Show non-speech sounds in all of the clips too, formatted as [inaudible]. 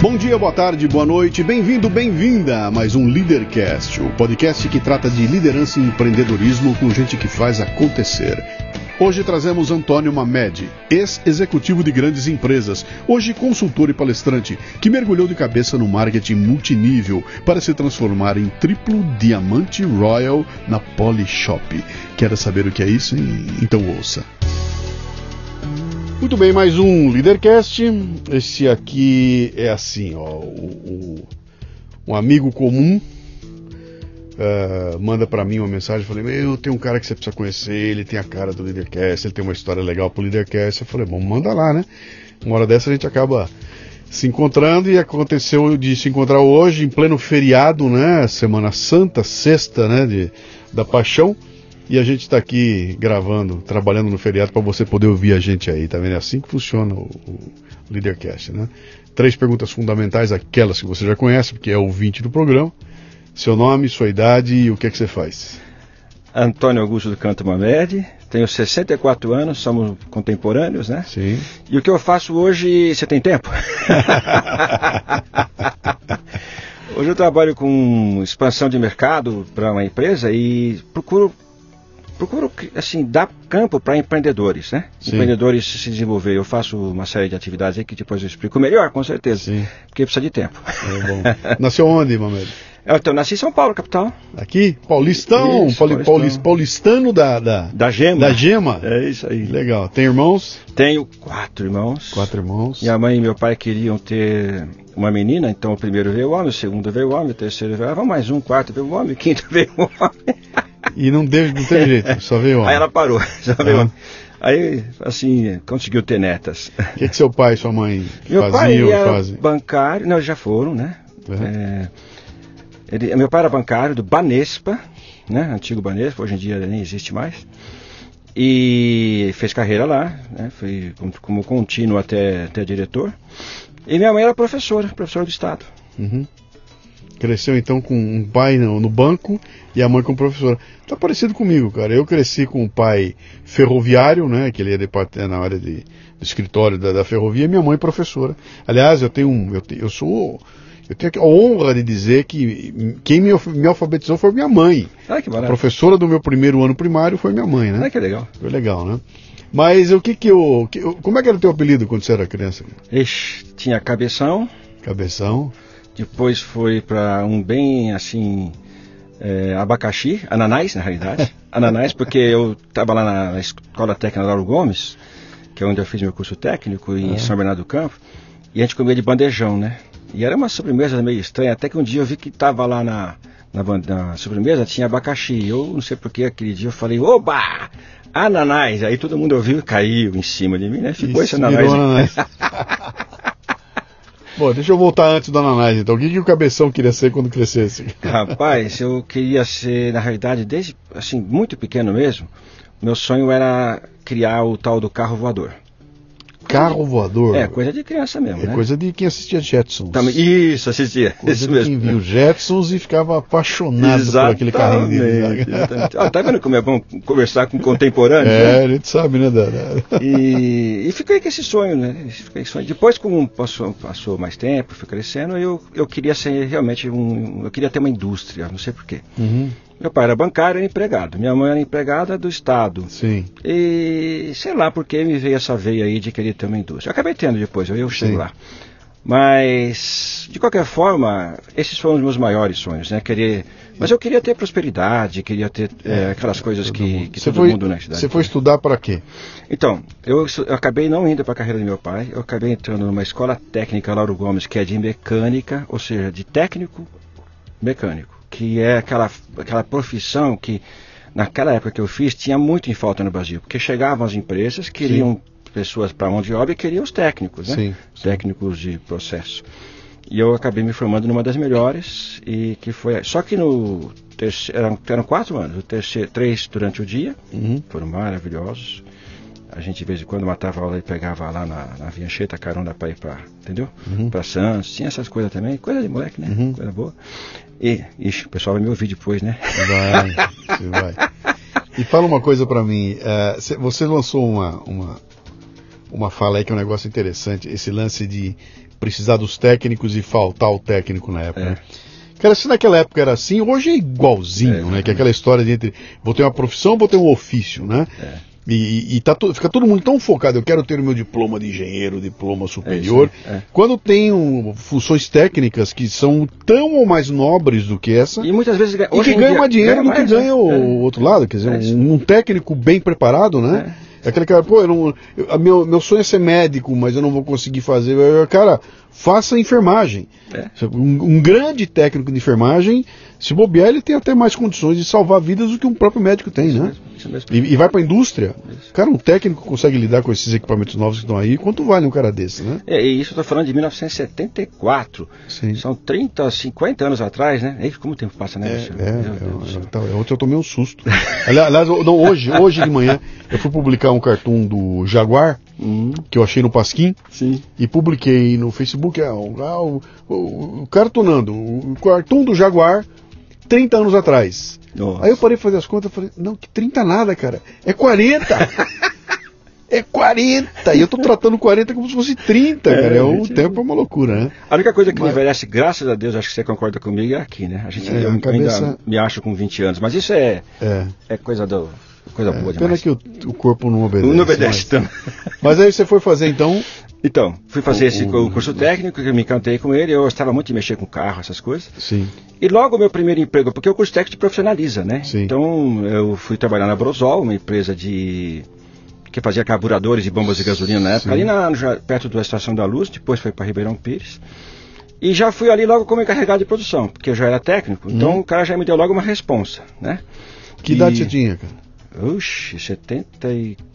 Bom dia, boa tarde, boa noite, bem-vindo, bem-vinda a mais um Leadercast, o podcast que trata de liderança e empreendedorismo com gente que faz acontecer. Hoje trazemos Antônio Mamed, ex-executivo de grandes empresas, hoje consultor e palestrante, que mergulhou de cabeça no marketing multinível para se transformar em triplo diamante royal na Polishop. Quer saber o que é isso? Então ouça. Muito bem, mais um Leadercast. Esse aqui é assim, ó, o, o, um amigo comum uh, manda para mim uma mensagem, falei, meu, tem um cara que você precisa conhecer, ele tem a cara do Leadercast, ele tem uma história legal pro Leadercast. Eu falei, bom, manda lá, né? Uma hora dessa a gente acaba se encontrando e aconteceu de se encontrar hoje em pleno feriado, né? Semana Santa, sexta, né? De, da Paixão. E a gente está aqui gravando, trabalhando no feriado para você poder ouvir a gente aí, tá vendo? É assim que funciona o, o Leadercast, né? Três perguntas fundamentais, aquelas que você já conhece, porque é ouvinte do programa. Seu nome, sua idade e o que é que você faz? Antônio Augusto do Canto Mamed, tenho 64 anos, somos contemporâneos, né? Sim. E o que eu faço hoje, você tem tempo? [laughs] hoje eu trabalho com expansão de mercado para uma empresa e procuro procuro assim dar campo para empreendedores, né? Sim. Empreendedores se desenvolver. Eu faço uma série de atividades aí que depois eu explico melhor, com certeza. Sim. Porque precisa de tempo. É. [laughs] Nasceu onde, Mamed? Eu então, nasci em São Paulo, capital. Aqui? Paulistão? Isso, Pauli- Paulistão. paulis- paulistano da, da, Da Gema. da Gema? É isso aí. Legal. Tem irmãos? Tenho quatro irmãos. Quatro irmãos. Minha mãe e meu pai queriam ter uma menina, então o primeiro veio o homem, o segundo veio o homem, o terceiro veio, ah, vamos mais um, o quarto veio o homem, o quinto [laughs] veio o homem. E não teve, não teve jeito, só veio homem. Aí ela parou, [laughs] só veio Ah. homem. Aí, assim, conseguiu ter netas. O que, que seu pai e sua mãe Meu pai faziam ou era fazem? bancário, não, já foram, né? Uhum. É, ele- meu pai era bancário do Banespa, né? Antigo Banespa, hoje em dia nem existe mais. E fez carreira lá, né? Foi como, como contínuo até, até diretor. E minha mãe era professora, professora do Estado. Uhum. Cresceu então com um pai no, no banco e a mãe como professora. Tá parecido comigo, cara. Eu cresci com um pai ferroviário, né? Que ele ia depart- na área de, do escritório da, da ferrovia, e minha mãe professora. Aliás, eu tenho um. Eu, te- eu sou. Eu tenho a honra de dizer que quem me, me alfabetizou foi minha mãe. Ah, que A professora do meu primeiro ano primário foi minha mãe, né? Ah, que legal. Foi legal, né? Mas o que que eu. que- como é que era o teu apelido quando você era criança? Ixi, tinha cabeção, Cabeção. Depois foi para um bem assim. é, abacaxi, ananás na realidade. [laughs] ananás, porque eu estava lá na, na Escola Técnica Lauro Gomes, que é onde eu fiz meu curso técnico, em São Bernardo do Campo, e a gente comia de bandejão, né? E era uma sobremesa meio estranha, até que um dia eu vi que estava lá na, na, na sobremesa, tinha abacaxi. Eu não sei porque aquele dia eu falei, oba! Ananás! Aí todo mundo ouviu e caiu em cima de mim, né? Ficou esse Isso, ananás. virou ananás. [laughs] Bom, deixa eu voltar antes do ananás, então. O que, que o cabeção queria ser quando crescesse? Rapaz, eu queria ser, na realidade, desde assim, muito pequeno mesmo, meu sonho era criar o tal do carro voador. Carro voador. É, coisa de criança mesmo, É né? coisa de quem assistia Jetsons. Também, isso, assistia. Coisa Isso mesmo. quem viu Jetsons e ficava apaixonado por aquele carrinho dele. Exatamente, exatamente. Ó, tá vendo como é bom conversar com contemporâneos? É, né? a gente sabe, né, Dara? E, e fiquei com esse sonho, né? Fiquei sonho. Depois, como passou, passou mais tempo, fui crescendo, eu, eu queria ser realmente um. Eu queria ter uma indústria, não sei porquê. Uhum, Meu pai era bancário e empregado. Minha mãe era empregada do Estado. sim. E sei lá por que me veio essa veia aí de querer ter uma indústria. Eu acabei tendo depois, eu, chego Sim. lá. Mas, de qualquer forma, esses foram os meus maiores sonhos, né? Querer, mas eu queria ter prosperidade, queria ter é, aquelas coisas que, que todo foi, mundo na cidade você foi estudar para quê? Então, eu, eu acabei não indo para a carreira do meu pai, eu acabei entrando numa escola técnica Lauro Gomes, que é de mecânica, ou seja, de técnico mecânico, que é aquela, aquela profissão que naquela época que eu fiz tinha muito em falta no Brasil, porque chegavam as empresas, queriam pessoas para mão de obra e queriam os técnicos, né? Sim, Técnicos de processo. E eu acabei me formando numa das melhores e que foi só que no terceiro eram, eram quatro anos, o terceiro três durante o dia Uhum. foram maravilhosos. A gente de vez em quando matava aula e pegava lá na, na Vincheta carona para ir para, entendeu? Uhum. Para Santos, tinha essas coisas também, coisa de moleque, né? Uhum. Coisa boa. E, ixi, o pessoal vai me ouvir depois, né? Vai, [laughs] vai. E fala uma coisa pra mim. cê- você lançou uma, uma, uma fala aí que é um negócio interessante, esse lance de precisar dos técnicos e faltar o técnico na época. É. Né? Cara, se naquela época era assim, hoje é igualzinho, É, né? Que é aquela história de entre vou ter uma profissão, vou ter um ofício, né? É. E, e tá to- fica todo mundo tão focado, eu quero ter o meu diploma de engenheiro, diploma superior. aí, é. Quando tem um, funções técnicas que são tão ou mais nobres do que essa, E muitas vezes e que ganha mais dinheiro do que mais, ganha né? o É. outro lado. Quer dizer, É um, um técnico bem preparado, né? É. Aquele cara, pô, eu não, eu- meu, meu sonho é ser médico, mas eu não vou conseguir fazer. Eu, Cara, faça enfermagem. É. Um, um grande técnico de enfermagem, se bobear, ele tem até mais condições de salvar vidas do que um próprio médico tem, né? E, e vai para a indústria. Isso. Cara, um técnico consegue lidar com esses equipamentos novos que estão aí. Quanto vale um cara desse, né? É, e isso eu tô falando de 1974. Sim. São 30, 50 anos atrás, né? E como o tempo passa, né? É, é, é, céu. tá, ontem eu tomei um susto. Ali- Aliás, eu- não, hoje, hoje de manhã, eu fui publicar um cartoon do Jaguar, Hum, que eu achei no Pasquim, sim. e publiquei no Facebook, ah, o, o, o, o cartunando, o cartoon do Jaguar, 30 anos atrás. Nossa. Aí eu parei de fazer as contas e falei, não, que 30 nada, cara, é 40! [laughs] É 40! E eu tô tratando 40 como se fosse 30, É, cara. É, o tempo é uma loucura, né? A única coisa que Mas- me envelhece, graças a Deus, acho que você concorda comigo, é aqui, né? A gente É, eu a cabeça- ainda me acho com 20 anos, mas isso é, É. é coisa, do, coisa boa Pena demais. que o, o corpo não obedece. não obedece mas- tanto. Mas aí você foi fazer então. Então, fui fazer O- esse o- curso técnico, que eu me encantei com ele, eu gostava muito de mexer com carro, essas coisas. Sim. E logo o meu primeiro emprego, porque o curso técnico te profissionaliza, né? Sim. Então eu fui trabalhar na Brosol, uma empresa de que fazia carburadores e bombas de gasolina na época, Sim. ali na, já perto da Estação da Luz, depois foi para Ribeirão Pires. E já fui ali logo como encarregado de produção, porque eu já era técnico, então Hum. o cara já me deu logo uma responsa, né? Que E- idade você tinha, cara? Oxe, 74.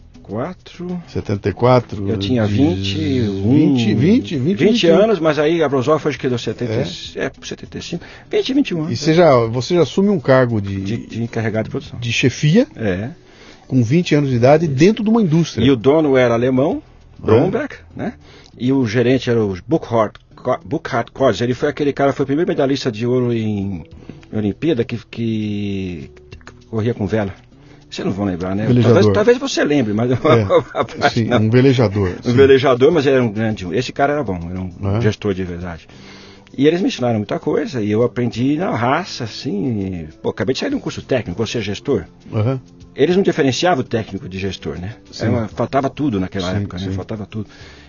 74? Eu tinha 21. 20, 20, 20, 20 anos, mas aí a Brosol foi acho que deu 70, É? é? 75. 20, 21 E anos. você já, você já assume um cargo de, De, de, de encarregado de produção. chefia É. com 20 anos de idade dentro de uma indústria. E o dono era alemão, Bromberg, né? E o gerente era o Burkhard, Burkhard Korz. Ele foi aquele cara, foi o primeiro medalhista de ouro em, em Olimpíada que, que corria com vela. Vocês não vão lembrar, né? Talvez, talvez você lembre, mas É, [laughs] sim, não. um velejador. Um sim. velejador, mas era um grande. Esse cara era bom, era um É? gestor de verdade. E eles me ensinaram muita coisa e eu aprendi na raça, assim. Pô, acabei de sair de um curso técnico, você é gestor. Aham. Eles não diferenciavam o técnico de gestor, né? Uma- faltava tudo naquela Sim, época, né? Faltava tudo.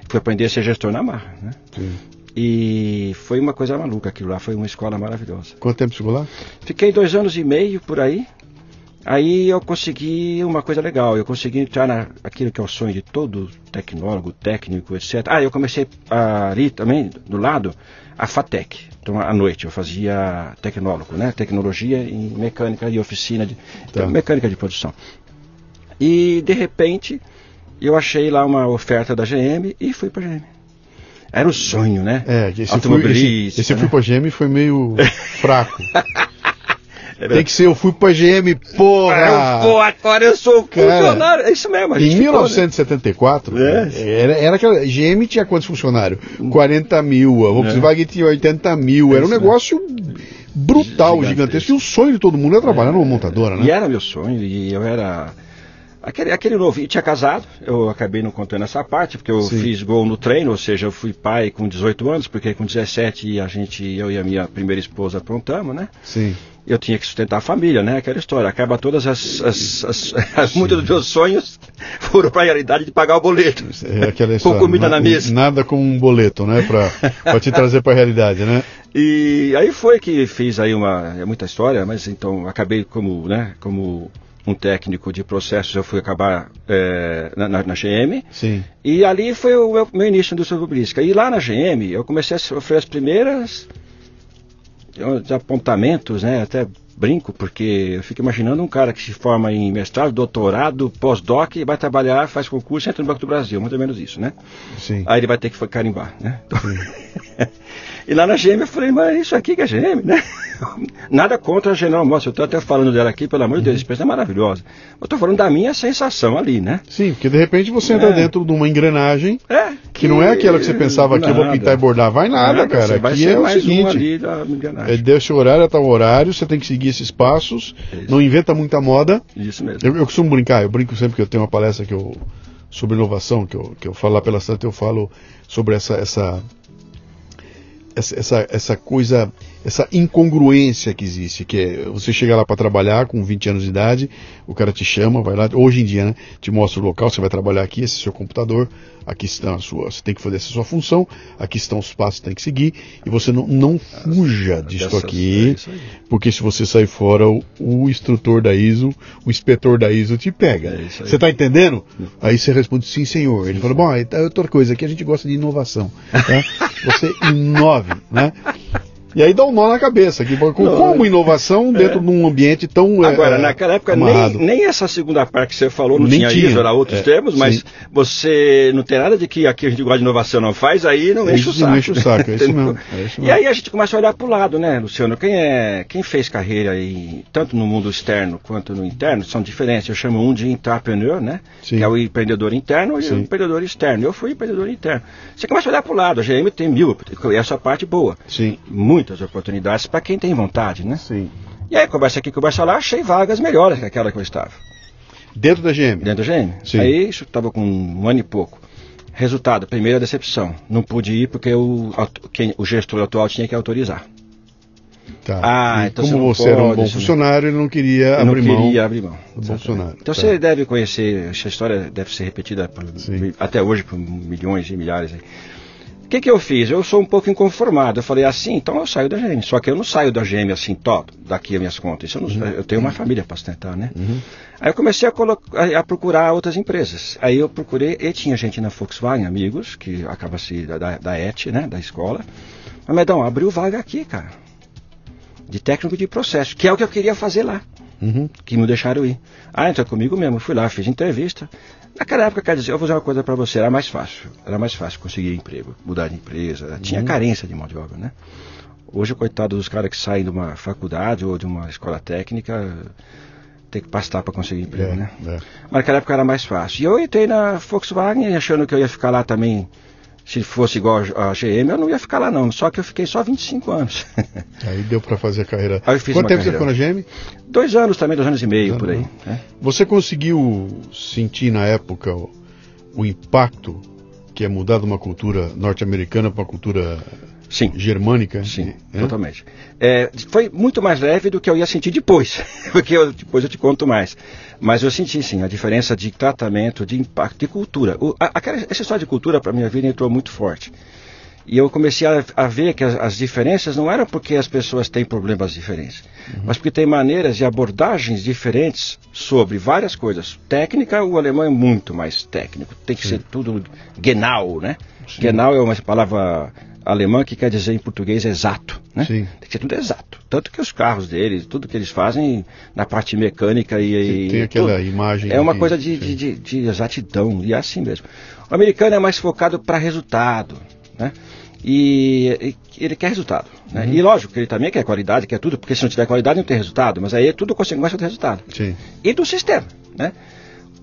Fui aprender a ser gestor na marra, né? Sim. E foi uma coisa maluca aquilo lá, foi uma escola maravilhosa. Quanto tempo ficou lá? Fiquei dois anos e meio por aí. Aí eu consegui uma coisa legal, eu consegui entrar naquilo que é o sonho de todo tecnólogo, técnico, etc. Ah, eu comecei a- ali também, do lado, a FATEC. Então, à noite, eu fazia tecnólogo, né? Tecnologia em mecânica de oficina, de, Tá. mecânica de produção. E, de repente, eu achei lá uma oferta da GM e fui para GM. Era o sonho, né? É, esse, fui, Automobilista, esse, esse eu fui né? pra GM foi meio [laughs] fraco. Tem que ser, eu fui pra GM, porra! Ah, eu, pô, agora eu sou Cara, funcionário. É isso mesmo. a gente Em ficou, né? 1974, É. era, era aquela. GM tinha quantos funcionários? 40 mil, a Volkswagen tinha 80 mil. Era um É. Negócio brutal, Gigantesco. gigantesco. E o sonho de todo mundo era trabalhar numa montadora, E né? era meu sonho, e eu era. Aquele, aquele novinho, tinha casado, eu acabei não contando essa parte, porque eu Sim. fiz gol no treino, ou seja, eu fui pai com 18 anos, porque com 17 a gente, eu e a minha primeira esposa aprontamos, né? Sim. Eu tinha que sustentar a família, né? Aquela história. Acaba todas as. as, as, as muitos dos meus sonhos [laughs] foram para a realidade de pagar o boleto. É aquela Com história, comida na- na mesa. Nada como um boleto, né? Pra te trazer pra realidade, né? [laughs] E aí foi que fiz aí uma. É muita história, mas então acabei como, né? Como um técnico de processos, eu fui acabar é, na, na, na GM. Sim. E ali foi o meu, meu início na indústria automobilística. E lá na GM eu comecei a sofrer as primeiras os apontamentos, né? Até brinco, porque eu fico imaginando um cara que se forma em mestrado, doutorado, pós-doc, e vai trabalhar, faz concurso entra no Banco do Brasil, muito menos isso, né? Sim. Aí ele vai ter que carimbar, né? [laughs] e lá na GM eu falei, mas isso aqui que é GM, né? [laughs] Nada contra a General Motors, eu estou até falando dela aqui, pelo amor de Deus, a empresa é maravilhosa. Eu estou falando da minha sensação ali, né? Sim, porque de repente você entra É. dentro de uma engrenagem É, que não é aquela que você pensava que eu vou nada. pintar e bordar. Vai nada, cara. Você vai Aqui ser é o mais um seguinte. ali da É, engrenagem. seu horário a tal horário, você tem que seguir esses passos, Isso. não inventa muita moda. Isso mesmo. Eu, eu costumo brincar, eu brinco sempre que eu tenho uma palestra que eu sobre inovação, que eu, que eu falo lá pela Santa, eu falo sobre essa, essa, essa, essa, coisa, essa incongruência que existe, que é você chega lá para trabalhar com 20 anos de idade, o cara te chama, vai lá, hoje em dia, né, te mostra o local, você vai trabalhar aqui, esse é seu computador, aqui está a sua, você tem que fazer essa sua função, aqui estão os passos que tem que seguir, e você não, não fuja disso aqui, é porque se você sair fora, o, o, instrutor da ISO, o inspetor da ISO te pega. É você está entendendo? Aí você responde, sim senhor. Ele fala, bom, é outra coisa, aqui a gente gosta de inovação. Tá? [laughs] Você inove, né? E aí dá um nó na cabeça. Que, como inovação dentro é. de um ambiente tão. É, Agora, é, naquela época, nem, nem, essa segunda parte que você falou não nem tinha, tinha. isso, era outros é, termos, mas sim. você não tem nada de que aqui a gente gosta de inovação não faz, aí não enche o saco. Não enche o saco, é isso mesmo. É isso mesmo. E aí a gente começa a olhar para o lado, né, Luciano? Quem, é, quem fez carreira aí, tanto no mundo externo quanto no interno, são diferentes. Eu chamo um de intrapreneur, né? Sim. Que é o empreendedor interno sim. e o empreendedor externo. Eu fui empreendedor interno. Você começa a olhar para o lado, a GM tem mil, essa parte boa. Sim. Muito muitas oportunidades para quem tem vontade, né? Sim. E aí, conversa aqui, conversa lá, achei vagas melhores que aquela que eu estava. Dentro da GM? Dentro da GM. Sim. Aí, isso estava com um ano e pouco. Resultado, primeira decepção. Não pude ir porque o, quem, o gestor atual tinha que autorizar. Tá. Ah, então como você, você era um bom funcionário, ele não queria abrir não queria mão. abrir mão. Do funcionário. Então tá. você deve conhecer, essa história deve ser repetida por, até hoje por milhões e milhares. Aí. O que, que eu fiz? Eu sou um pouco inconformado. Eu falei assim, então eu saio da GM. Só que eu não saio da GM assim, todo, daqui as minhas contas. Eu, não, uhum. eu, tenho uma família para sustentar, né? Uhum. Aí eu comecei a, a, a, procurar outras empresas. Aí eu procurei, e tinha gente na Volkswagen, amigos, que acaba se da, da, da ET, né? Da escola. Mas, Medão, abriu vaga aqui, cara. De técnico de processo, que é o que eu queria fazer lá. Uhum. Que me deixaram ir. Ah, então é comigo mesmo. Fui lá, fiz entrevista. Naquela época, quer dizer, eu vou dizer uma coisa para você, era mais fácil. Era mais fácil conseguir emprego, mudar de empresa. Tinha uhum. carência de mão de obra, né? Hoje, coitado dos caras que saem de uma faculdade ou de uma escola técnica, tem que pastar para conseguir emprego, é, né? É. Mas naquela época era mais fácil. E eu entrei na Volkswagen achando que eu ia ficar lá também se fosse igual a GM, eu não ia ficar lá não. Só que eu fiquei só 25 anos. [laughs] Aí deu para fazer a carreira. Aí eu fiz Quanto tempo carreira. você ficou na GM? Dois anos também, dois anos e meio, por aí. Né? Você conseguiu sentir na época o, o impacto que é mudar de uma cultura norte-americana para uma cultura Sim. germânica? Sim, é? totalmente. É, foi muito mais leve do que eu ia sentir depois, [laughs] porque eu, depois eu te conto mais. Mas eu senti sim a diferença de tratamento, de impacto, de cultura. O, a, aquela, essa história de cultura para minha vida entrou muito forte. E eu comecei a, a ver que as, as, diferenças não eram porque as pessoas têm problemas diferentes, uhum. mas porque tem maneiras e abordagens diferentes sobre várias coisas. Técnica, o alemão é muito mais técnico, tem que Sim. ser tudo genau, né? Sim. Genau é uma palavra alemã que quer dizer em português exato, né? Sim. Tem que ser tudo exato. Tanto que os carros deles, tudo que eles fazem na parte mecânica e... Tem aquela tudo, imagem... É uma que, coisa de, de, de, de exatidão, e é assim mesmo. O americano é mais focado para resultado, né? E, e, ele quer resultado. Né? Uhum. E lógico que ele também quer qualidade, quer tudo, porque se não tiver qualidade não tem resultado, mas aí é tudo consequência do resultado. Sim. E do sistema. Né?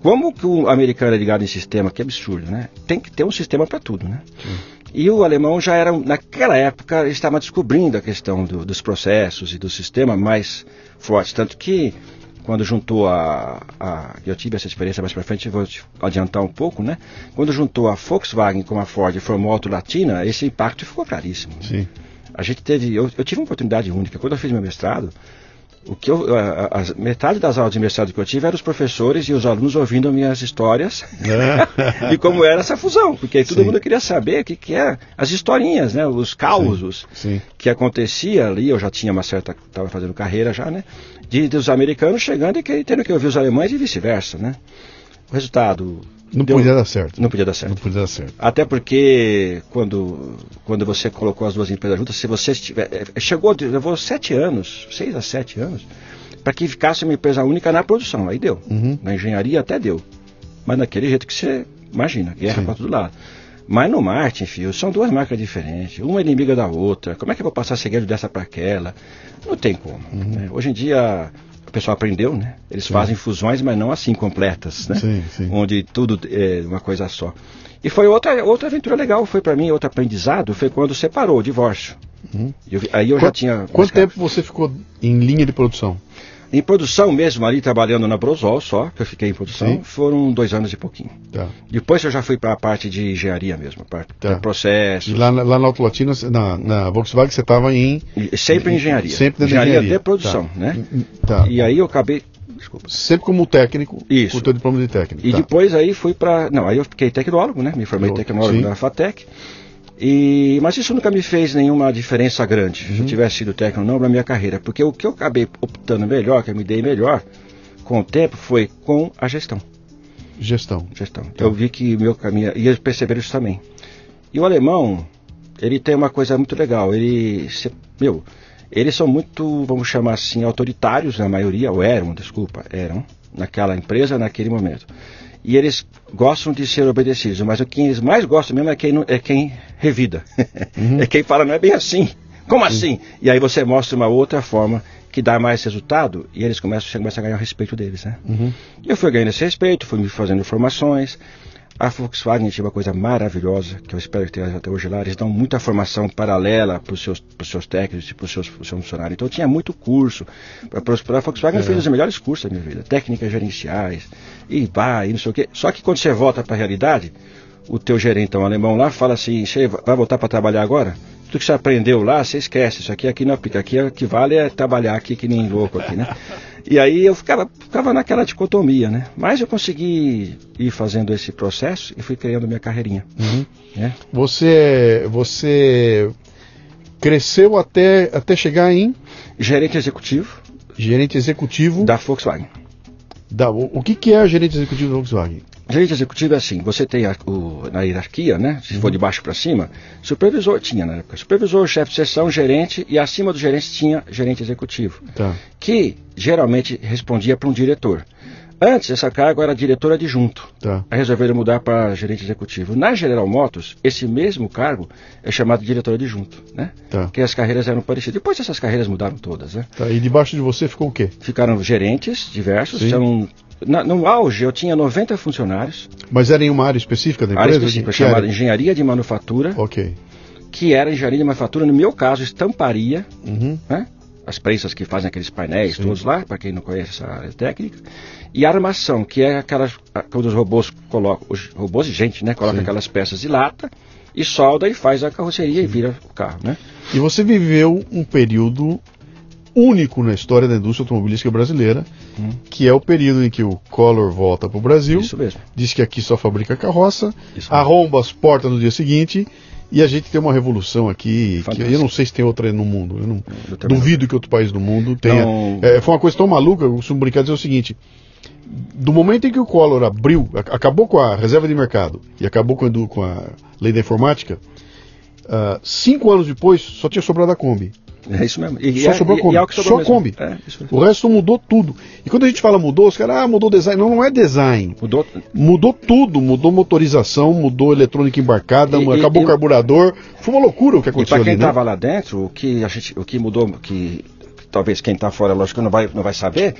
Como que o americano é ligado em sistema, que absurdo, né? Tem que ter um sistema para tudo, né? Sim. E o alemão já era, naquela época, estava descobrindo a questão do, dos processos e do sistema mais forte. Tanto que quando juntou a, a, eu tive essa experiência mais para frente, vou adiantar um pouco, né? Quando juntou a Volkswagen com a Ford e formou a Auto Latina, esse impacto ficou claríssimo. Sim. A gente teve, eu, eu tive uma oportunidade única. Quando eu fiz meu mestrado, o que eu, a, a, metade das aulas de mestrado que eu tive eram os professores e os alunos ouvindo minhas histórias [laughs] e como era essa fusão, porque todo Sim. mundo queria saber o que, que é as historinhas, né, os causos Sim. Sim. que acontecia ali. Eu já tinha uma certa, estava fazendo carreira já, né, de, dos americanos chegando e que, tendo que ouvir os alemães e vice-versa, né. O resultado não Deu... podia dar certo. Não podia dar certo. Não podia dar certo. Até porque quando, quando você colocou as duas empresas juntas, se você estiver. Eh, chegou, levou sete anos, seis a sete anos, para que ficasse uma empresa única na produção. Aí deu. Uhum. Na engenharia até deu. Mas naquele jeito que você imagina, guerra para todo lado. Mas no marketing, filho, são duas marcas diferentes, uma é inimiga da outra. Como é que eu vou passar segredo dessa para aquela? Não tem como. Uhum. Né? Hoje em dia o pessoal aprendeu, né? Eles sim. fazem fusões, mas não assim completas, né? Sim, sim. Onde tudo é uma coisa só. E foi outra, outra aventura legal, foi para mim outro aprendizado, foi quando separou o divórcio. Uhum. Eu, aí eu Qu já tinha. Quanto tempo você ficou em linha de produção? Em produção mesmo, ali trabalhando na Brosol só, que eu fiquei em produção, Sim. foram dois anos e pouquinho. Tá. Depois eu já fui para a parte de engenharia mesmo, parte Tá. de processo. E lá, na- lá na Auto Latina, na, na Volkswagen, você estava em. Sempre em engenharia. Sempre engenharia, engenharia. de produção, Tá. né? Tá. E aí eu acabei. Desculpa. Sempre como técnico, Isso. com o teu diploma de técnico. E tá. depois aí fui para. Não, aí eu fiquei tecnólogo, né? Me formei Oh, tecnólogo sim. da FATEC. E, mas isso nunca me fez nenhuma diferença grande, Uhum. se eu tivesse sido técnico ou não, na minha carreira. Porque o que eu acabei optando melhor, que eu me dei melhor com o tempo, foi com a gestão. Gestão. gestão. Eu vi que meu caminho. E eles perceberam isso também. E o alemão, ele tem uma coisa muito legal. Ele. se- Meu, eles são muito, vamos chamar assim, autoritários, na maioria, ou eram, desculpa, eram, naquela empresa, naquele momento. E eles gostam de ser obedecidos, mas o que eles mais gostam mesmo é quem, é quem revida. [laughs] é quem fala, não é bem assim. Como assim? E aí você mostra uma outra forma que dá mais resultado e eles começam, você começa a ganhar o respeito deles, né? Uhum. Eu fui ganhando esse respeito, fui me fazendo formações. A Volkswagen tinha uma coisa maravilhosa, que eu espero que tenha até hoje lá. Eles dão muita formação paralela para os seus, pros seus técnicos e para os seus, pros seus funcionários. Então tinha muito curso. Para a Volkswagen eu É. os melhores cursos da minha vida. Técnicas gerenciais, e vai, e não sei o quê. Só que quando você volta para a realidade, o teu gerente um alemão lá fala assim, você vai voltar para trabalhar agora? Tudo que você aprendeu lá, você esquece. Isso aqui, aqui não aplica. Aqui o que vale é trabalhar aqui que nem louco aqui, né? E aí eu ficava, ficava naquela dicotomia, né? Mas eu consegui ir fazendo esse processo e fui criando minha carreirinha. Uhum. Né? Você, você cresceu até, até chegar em Gerente executivo gerente executivo da Volkswagen. da. O, o que, que é gerente executivo da Volkswagen? Gerente executivo é assim, você tem a- o- na hierarquia, né? Se for de baixo para cima, supervisor tinha na época. Supervisor, chefe de seção, gerente e acima do gerente tinha gerente executivo, Tá. que geralmente respondia para um diretor. Antes essa carga era diretor adjunto. Tá. Aí resolveram mudar para gerente executivo. Na General Motors, esse mesmo cargo é chamado de diretor adjunto, né? Tá. Porque as carreiras eram parecidas. Depois essas carreiras mudaram todas, né? Tá. E debaixo de você ficou o quê? Ficaram gerentes diversos. Sim. São, na- no auge eu tinha 90 funcionários. Mas era em uma área específica da área empresa? específica Que chamada área? engenharia de manufatura, Ok. que era engenharia de manufatura, no meu caso, estamparia, Uhum. né? As prensas que fazem aqueles painéis Sim. todos lá, para quem não conhece essa área técnica. E armação, que é aquelas. Quando os robôs colocam. Os robôs de gente, né? Colocam Sim. aquelas peças de lata e solda e faz a carroceria e vira o carro, né? E você viveu um período único na história da indústria automobilística brasileira, Hum. que é o período em que o Collor volta para o Brasil, Isso mesmo. diz que aqui só fabrica carroça, arromba as portas no dia seguinte e a gente tem uma revolução aqui que eu não sei se tem outra no mundo. Eu não Eu duvido que outro país do mundo tenha. Não. É, foi uma coisa tão maluca, eu costumo brincar dizer o seguinte. Do momento em que o Collor abriu, acabou com a reserva de mercado e acabou com a, com a lei da informática, ah, cinco anos depois só tinha sobrado a Kombi. É isso mesmo. E, Só é, sobrou e- Kombi. e é o que sobrou Só mesmo. Kombi. É. O resto mudou tudo. E quando a gente fala mudou, os caras, ah, mudou o design. Não, não é design. Mudou. Mudou tudo, mudou motorização, mudou eletrônica embarcada, E- e- acabou e- o carburador. Foi uma loucura o que E aconteceu para quem ali, né? estava lá dentro, o que a gente, o que mudou, que talvez quem está fora, lógico, não vai, não vai saber,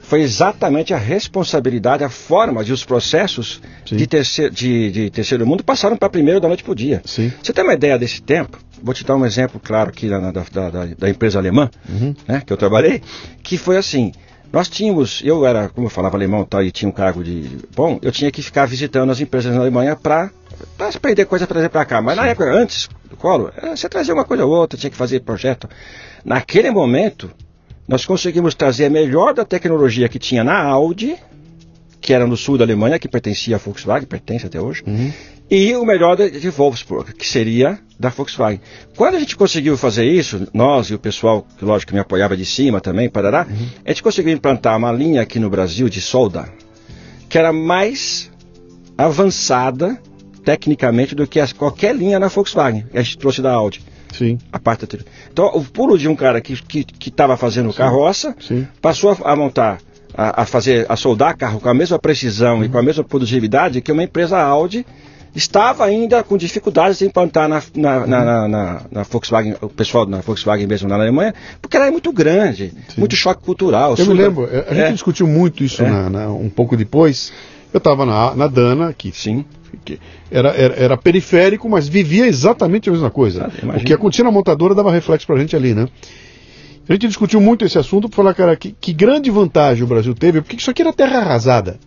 foi exatamente a responsabilidade, a forma de os processos de terceiro, de, de terceiro mundo passaram para primeiro da noite para o dia. Sim. Você tem uma ideia desse tempo? Vou te dar um exemplo claro aqui da, da, da- da- empresa alemã, Uhum. né, que eu trabalhei, que foi assim. Nós tínhamos, eu era, como eu falava alemão tal, e tinha um cargo de. Bom, eu tinha que ficar visitando as empresas na Alemanha para perder coisa para trazer para cá. Mas na época, antes do colo, eh, você trazia uma coisa ou outra, tinha que fazer projeto. Naquele momento, nós conseguimos trazer a melhor da tecnologia que tinha na Audi, que era no sul da Alemanha, que pertencia à Volkswagen, pertence até hoje, Uhum. E o melhor de, Wolfsburg, que seria da Volkswagen. Quando a gente conseguiu fazer isso, nós e o pessoal, que lógico que me apoiava de cima também, parará, a gente conseguiu implantar uma linha aqui no Brasil de solda, que era mais avançada tecnicamente do que as- qualquer linha na Volkswagen, que a gente trouxe da Audi. Sim, A parte da- Então, o pulo de um cara que estava que, estava fazendo carroça, sim. passou a, a montar, a, a fazer, a soldar carro com a mesma precisão e com a mesma produtividade que uma empresa Audi estava ainda com dificuldades de implantar na, na, na, na- na- Volkswagen, o pessoal na Volkswagen mesmo na Alemanha, porque ela é muito grande, muito choque cultural. Eu me super- lembro, a gente É, discutiu muito isso É. um pouco depois. Eu estava na, na Dana, que, Sim, que era, era, era periférico, mas vivia exatamente a mesma coisa. Ah, o que acontecia na montadora dava reflexo pra gente ali, né? A gente discutiu muito esse assunto para falar, cara, que, que grande vantagem o Brasil teve, porque isso aqui era terra arrasada.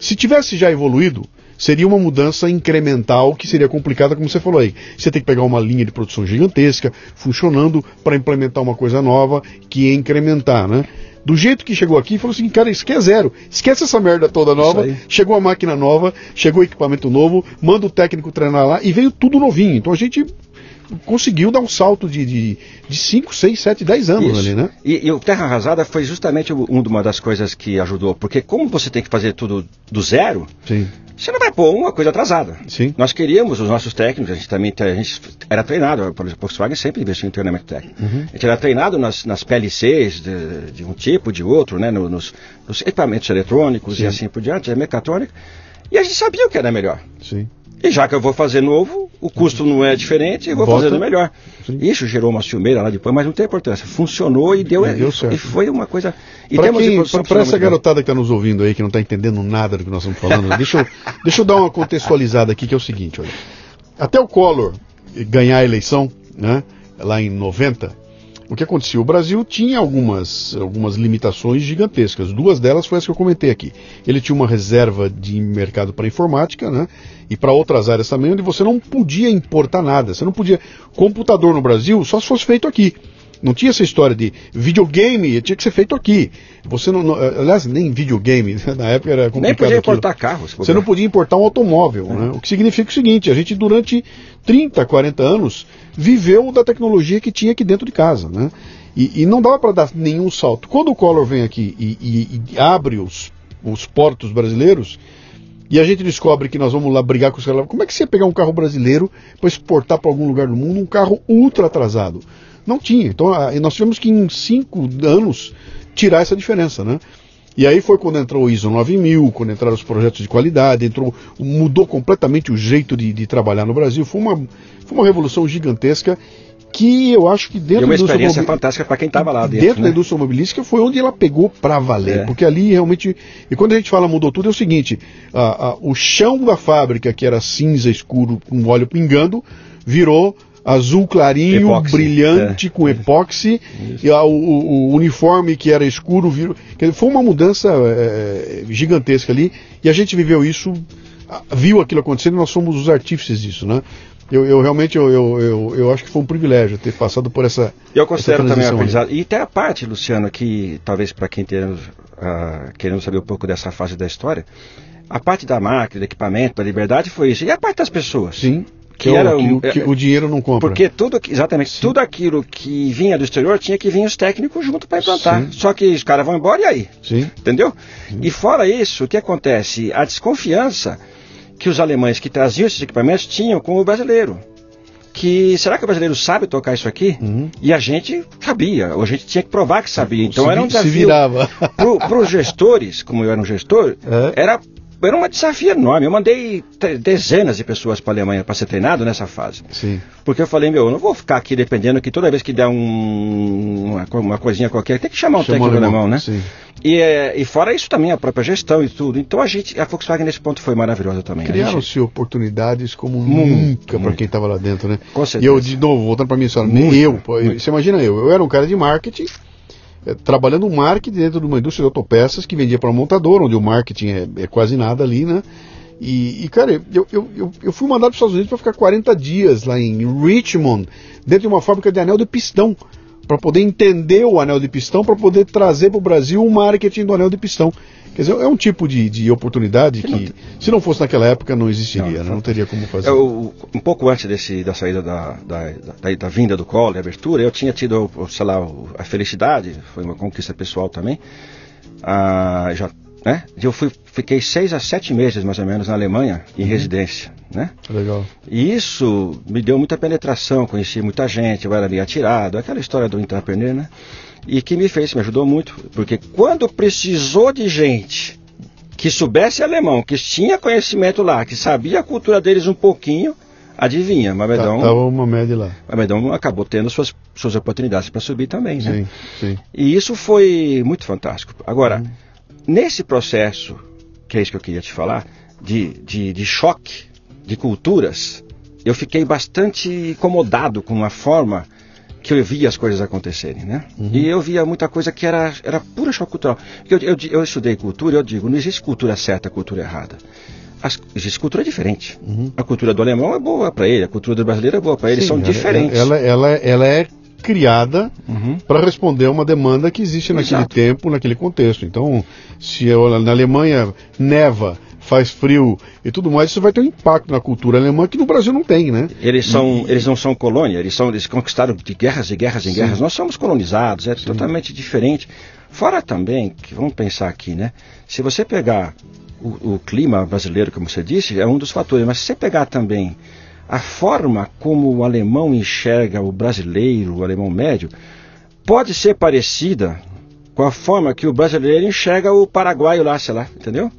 Se tivesse já evoluído, seria uma mudança incremental que seria complicada, como você falou aí. Você tem que pegar uma linha de produção gigantesca, funcionando para implementar uma coisa nova, que é incrementar, né? Do jeito que chegou aqui, falou assim, cara, isso aqui é zero. Esquece essa merda toda nova. Chegou a máquina nova, chegou o equipamento novo, manda o técnico treinar lá e veio tudo novinho. Então a gente conseguiu dar um salto de 5, 6, 7, 10 anos Isso. ali, né? E, e, o Terra Arrasada foi justamente uma das coisas que ajudou, porque como você tem que fazer tudo do zero, Sim. você não vai pôr uma coisa atrasada. Sim. Nós queríamos, os nossos técnicos, a gente também a gente era treinado, por exemplo, Volkswagen sempre investiu em treinamento técnico. Uhum. A gente era treinado nas, nas PLCs de, de um tipo, de outro, né, nos, nos equipamentos eletrônicos Sim. e assim por diante, a mecatrônica, e a gente sabia o que era melhor. Sim. E já que eu vou fazer novo, o custo não é diferente, eu vou Volta. fazendo melhor. Sim. Isso gerou uma ciumeira lá depois, mas não tem importância. Funcionou e deu, e, deu certo. e foi uma coisa. Para essa garotada que está nos ouvindo aí, que não está entendendo nada do que nós estamos falando, deixa, eu, [laughs] deixa eu dar uma contextualizada aqui, que é o seguinte: olha. Até o Collor ganhar a eleição, né, lá em 90, o que acontecia? O Brasil tinha algumas, algumas limitações gigantescas. Duas delas foi as que eu comentei aqui. Ele tinha uma reserva de mercado para informática, né? E para outras áreas também, onde você não podia importar nada. Você não podia. Computador no Brasil só se fosse feito aqui. Não tinha essa história de videogame, tinha que ser feito aqui. Você não, não aliás, nem videogame, [laughs] na época era complicado. Nem podia importar carros. Você não podia importar um automóvel, é. né? O que significa o seguinte, a gente durante 30, 40 anos viveu da tecnologia que tinha aqui dentro de casa, né? E, e não dava para dar nenhum salto. Quando o Collor vem aqui e, e, e abre os, os portos brasileiros, e a gente descobre que nós vamos lá brigar com os caras. Como é que você ia pegar um carro brasileiro para exportar para algum lugar do mundo, um carro ultra atrasado? Não tinha. Então a, nós tivemos que em cinco anos tirar essa diferença, né? E aí foi quando entrou o ISO 9000, quando entraram os projetos de qualidade, entrou, mudou completamente o jeito de, de trabalhar no Brasil. Foi uma, foi uma revolução gigantesca que eu acho que dentro e uma experiência fantástica para quem estava lá dentro. Dentro né? da indústria automobilística foi onde ela pegou para valer, é. porque ali realmente e quando a gente fala mudou tudo é o seguinte: a, a, o chão da fábrica que era cinza escuro com óleo pingando virou azul clarinho, epóxi, brilhante, é. com epóxi, e a, o, o, uniforme que era escuro virou. Foi uma mudança é, gigantesca ali, e a gente viveu isso, viu aquilo acontecendo nós somos os artífices disso, né? Eu, eu realmente eu, eu, eu, eu, acho que foi um privilégio ter passado por essa. Eu considero essa também um aprendizado. E até a parte, Luciano, que talvez para quem tenha, uh, querendo saber um pouco dessa fase da história, a parte da máquina, do equipamento, da liberdade foi isso. E a parte das pessoas? Sim que, que era o, que, que o dinheiro não compra. Porque tudo, exatamente, Sim. tudo aquilo que vinha do exterior tinha que vir os técnicos junto para implantar. Sim. Só que os caras vão embora e aí? Sim. Entendeu? E fora isso, o que acontece? A desconfiança que os alemães que traziam esses equipamentos tinham com o brasileiro. Que será que o brasileiro sabe tocar isso aqui? Uhum. E a gente sabia, ou a gente tinha que provar que sabia. Então se, era um desafio para os gestores, como eu era um gestor, é. era era um desafio enorme. Eu mandei dezenas de pessoas para a Alemanha para ser treinado nessa fase. Sim. Porque eu falei, meu, eu não vou ficar aqui dependendo que toda vez que der um, uma, uma coisinha qualquer, tem que chamar um Chama técnico alemão, né? Sim. E, é, e fora isso também, a própria gestão e tudo. Então a gente, a Volkswagen nesse ponto foi maravilhosa também. Criaram-se gente... oportunidades como nunca para quem estava lá dentro, né? Com certeza. E eu, de novo, voltando para mim, senhora, nem eu, pô, você imagina eu, eu era um cara de marketing trabalhando o marketing dentro de uma indústria de autopeças que vendia para montador, onde o marketing é, é, quase nada ali, né? E, e cara, eu, eu, eu, fui mandado para os Estados Unidos para ficar 40 dias lá em Richmond, dentro de uma fábrica de anel de pistão, para poder entender o anel de pistão, para poder trazer para o Brasil o marketing do anel de pistão. Quer dizer, é um tipo de, de oportunidade que, que se não fosse naquela época, não existiria, não, não teria como fazer. Eu, um pouco antes desse, da saída da, da, da, da vinda do Collor, a abertura, eu tinha tido, sei lá, a felicidade, foi uma conquista pessoal também. Ah, já, né? Eu fui, fiquei seis a sete meses, mais ou menos, na Alemanha, em uhum. residência. Né? Legal. E isso me deu muita penetração, conheci muita gente, eu era meio atirado, aquela história do entrepreneur, né? E que me fez, me ajudou muito, porque quando precisou de gente que soubesse alemão, que tinha conhecimento lá, que sabia a cultura deles um pouquinho, adivinha, Mamedão. Estava tá, uma média lá. Mamedão acabou tendo suas, suas oportunidades para subir também, né? Sim, sim. E isso foi muito fantástico. Agora, hum. nesse processo, que é isso que eu queria te falar, de, de, de choque de culturas, eu fiquei bastante incomodado com a forma que eu via as coisas acontecerem, né? Uhum. E eu via muita coisa que era, era pura choque cultural. Eu, eu, eu estudei cultura eu digo, não existe cultura certa, cultura errada. As, existe cultura diferente. Uhum. A cultura do alemão é boa para ele, a cultura do brasileiro é boa para ele, Sim, são ela, diferentes. Ela, ela, ela é criada uhum. para responder a uma demanda que existe naquele Exato. tempo, naquele contexto. Então, se eu, na Alemanha neva faz frio e tudo mais, isso vai ter um impacto na cultura alemã que no Brasil não tem, né? Eles são, eles não são colônia, eles são, eles conquistaram de guerras e guerras e guerras. Nós somos colonizados, é Sim. totalmente diferente. Fora também que vamos pensar aqui, né? Se você pegar o, o clima brasileiro, como você disse, é um dos fatores, mas se você pegar também a forma como o alemão enxerga o brasileiro, o alemão médio, pode ser parecida com a forma que o brasileiro enxerga o paraguaio lá, sei lá, entendeu?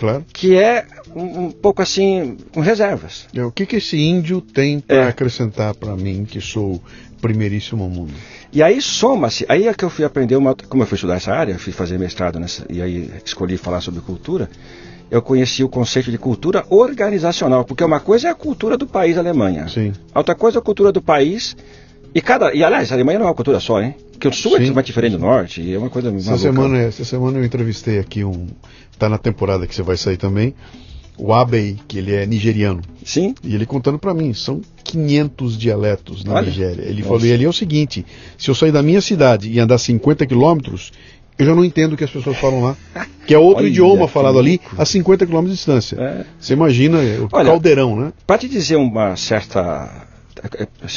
Claro. Que é um, um pouco assim, com reservas. É, o que, que esse índio tem para é. acrescentar para mim, que sou primeiríssimo mundo? E aí soma-se, aí é que eu fui aprender, uma, como eu fui estudar essa área, fui fazer mestrado nessa, e aí escolhi falar sobre cultura, eu conheci o conceito de cultura organizacional, porque uma coisa é a cultura do país Alemanha, Sim. outra coisa é a cultura do país, e cada, e aliás, a Alemanha não é uma cultura só, hein? Porque o sul é é muito diferente do norte, e é uma coisa essa semana Essa semana eu entrevistei aqui um, tá na temporada que você vai sair também, o Abey, que ele é nigeriano. Sim. E ele contando para mim, são 500 dialetos na Olha. Nigéria. Ele Nossa. falou, e ali é o seguinte, se eu sair da minha cidade e andar 50 quilômetros, eu já não entendo o que as pessoas falam lá. [laughs] Que é outro Olha, idioma falado ali a 50 quilômetros de distância. É. Você imagina o Olha, caldeirão, né? Para te dizer uma certa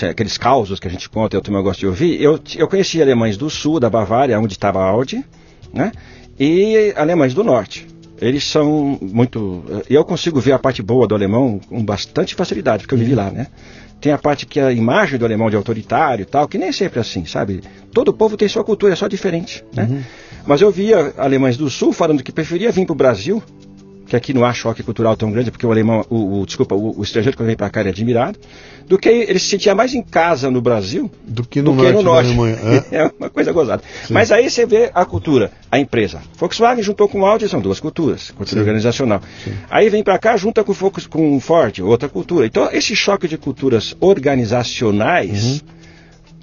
aqueles causos que a gente conta, eu também gosto de ouvir, eu, eu conheci alemães do sul, da Bavária, onde estava a Audi, né? e alemães do norte. Eles são muito. Eu consigo ver a parte boa do alemão com bastante facilidade, porque eu vivi lá, né? Tem a parte que é a imagem do alemão de autoritário e tal, que nem sempre é assim, sabe? Todo povo tem sua cultura, é só diferente, né? Uhum. Mas eu via alemães do sul falando que preferia vir para o Brasil que aqui não há choque cultural tão grande, porque o alemão, o, o desculpa, o, o, estrangeiro que vem para cá é admirado, do que ele se sentia mais em casa no Brasil do que no, do norte, que no norte. [laughs] É. é uma coisa gozada. Sim. Mas aí você vê a cultura, a empresa. Volkswagen juntou com Audi, são duas culturas, cultura Sim. organizacional. Sim. Aí vem para cá, junta com, com Ford, outra cultura. Então, esse choque de culturas organizacionais. Uhum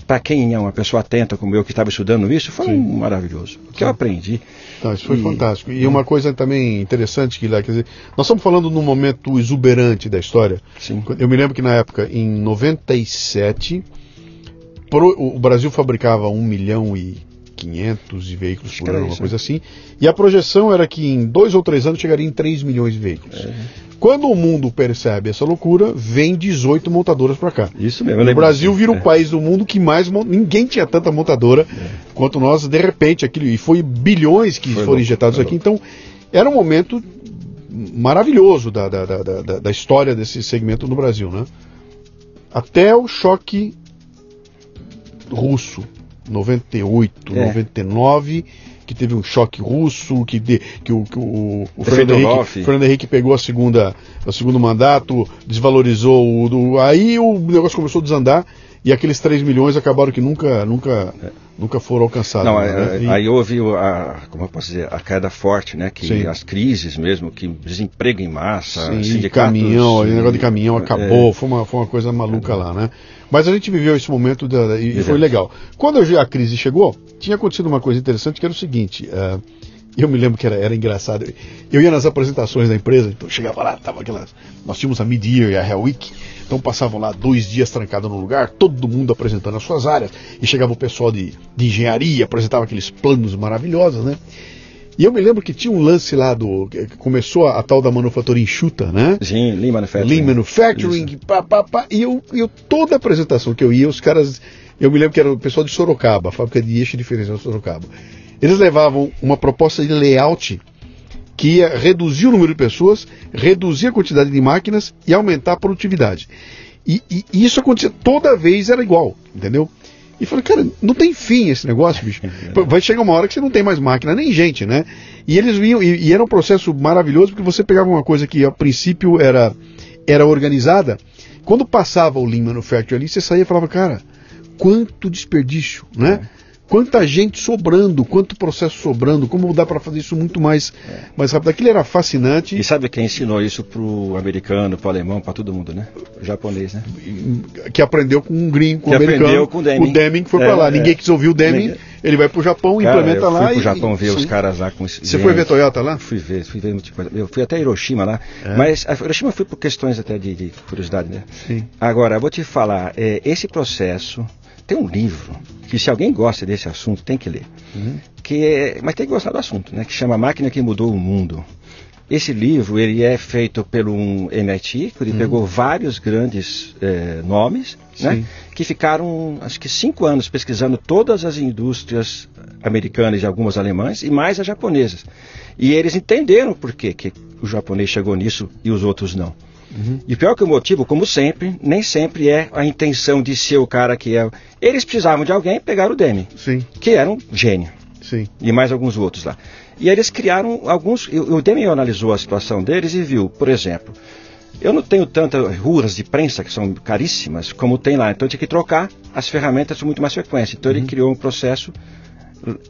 para quem é uma pessoa atenta como eu que estava estudando isso, foi maravilhoso. O que eu aprendi. Não, isso foi e, fantástico. E uma coisa também interessante que lá, quer dizer, nós estamos falando num momento exuberante da história. Sim. Eu me lembro que na época, em 97, pro, o Brasil fabricava 1 milhão e 500 de veículos por ano, uma coisa assim. E a projeção era que em dois ou três anos chegaria em 3 milhões de veículos. É. Quando o mundo percebe essa loucura, vem 18 montadoras para cá. Isso mesmo. O Brasil vira o é. país do mundo que mais ninguém tinha tanta montadora é. quanto nós. De repente, aquilo e foi bilhões que foi foram louco, injetados aqui. Então, era um momento maravilhoso da, da, da, da, história desse segmento no Brasil, né? Até o choque russo, 98, é. 99 que teve um choque russo, que, de, que o, que o, o Fernando, Henrique, Fernando, Henrique, pegou a segunda, o segundo mandato, desvalorizou o. Do, aí o negócio começou a desandar e aqueles 3 milhões acabaram que nunca, nunca, é. nunca foram alcançados. Não, né? É, e... Aí houve a, como eu posso dizer, a queda forte, né? Que Sim. as crises mesmo, que desemprego em massa, Sim, sindicatos, caminhão, o negócio de caminhão é. acabou, é, foi, uma, foi uma coisa maluca lá, né? Mas a gente viveu esse momento da, e, e foi legal. Quando a crise chegou, tinha acontecido uma coisa interessante que era o seguinte. Uh, eu me lembro que era, era engraçado. Eu ia nas apresentações da empresa, então chegava lá, tava aquelas. Nós tínhamos a Mid-Year e a Hell Week, então passavam lá dois dias trancados no lugar, todo mundo apresentando as suas áreas, e chegava o pessoal de, de engenharia, apresentava aqueles planos maravilhosos, né? E eu me lembro que tinha um lance lá do. Começou a, a tal da manufatura enxuta, né? Sim, Lean Manufacturing. Lean Manufacturing, pá, pá, pá, e eu, eu, toda a apresentação que eu ia, os caras. Eu me lembro que era o pessoal de Sorocaba, a fábrica de eixo diferencial de Sorocaba. Eles levavam uma proposta de layout que ia reduzir o número de pessoas, reduzir a quantidade de máquinas e aumentar a produtividade. E, e, e isso acontecia toda vez, era igual, entendeu? E falei, cara, não tem fim esse negócio, bicho. Vai chegar uma hora que você não tem mais máquina, nem gente, né? E eles vinham, e, e era um processo maravilhoso, porque você pegava uma coisa que a princípio era, era organizada, quando passava o Lean Manufacturing ali, você saía e falava, cara, quanto desperdício, né? É quanta gente sobrando, quanto processo sobrando, como dá para fazer isso muito mais, é. mais rápido. Aquilo era fascinante. E sabe quem ensinou isso pro americano, pro alemão, para todo mundo, né? O japonês, né? Que aprendeu com um gringo, com um americano. Aprendeu com o Deming. O Deming foi é, para lá. É. Ninguém quis ouvir o Deming. Ele vai pro Japão, Cara, implementa eu lá. Fui pro Japão ver sim. os caras lá com Você gente, foi ver Toyota lá? Fui ver, fui ver muita coisa. Eu fui até Hiroshima lá. É. Mas a Hiroshima foi por questões até de, de curiosidade, né? Sim. Agora, vou te falar, é, esse processo tem um livro que se alguém gosta desse assunto tem que ler. Uhum. Que é, mas tem que gostar do assunto, né? Que chama Máquina que Mudou o Mundo. Esse livro ele é feito pelo um MIT, que ele uhum. pegou vários grandes é, nomes, né, que ficaram acho que cinco anos pesquisando todas as indústrias americanas e algumas alemãs e mais as japonesas. E eles entenderam por quê que o japonês chegou nisso e os outros não. Uhum. E pior que o motivo, como sempre, nem sempre é a intenção de ser o cara que é. Eles precisavam de alguém pegar o Demi, Sim. que era um gênio. Sim. E mais alguns outros lá. E eles criaram alguns. O Demi analisou a situação deles e viu, por exemplo, eu não tenho tantas ruas de prensa que são caríssimas como tem lá, então eu tinha que trocar as ferramentas com muito mais frequência. Então uhum. ele criou um processo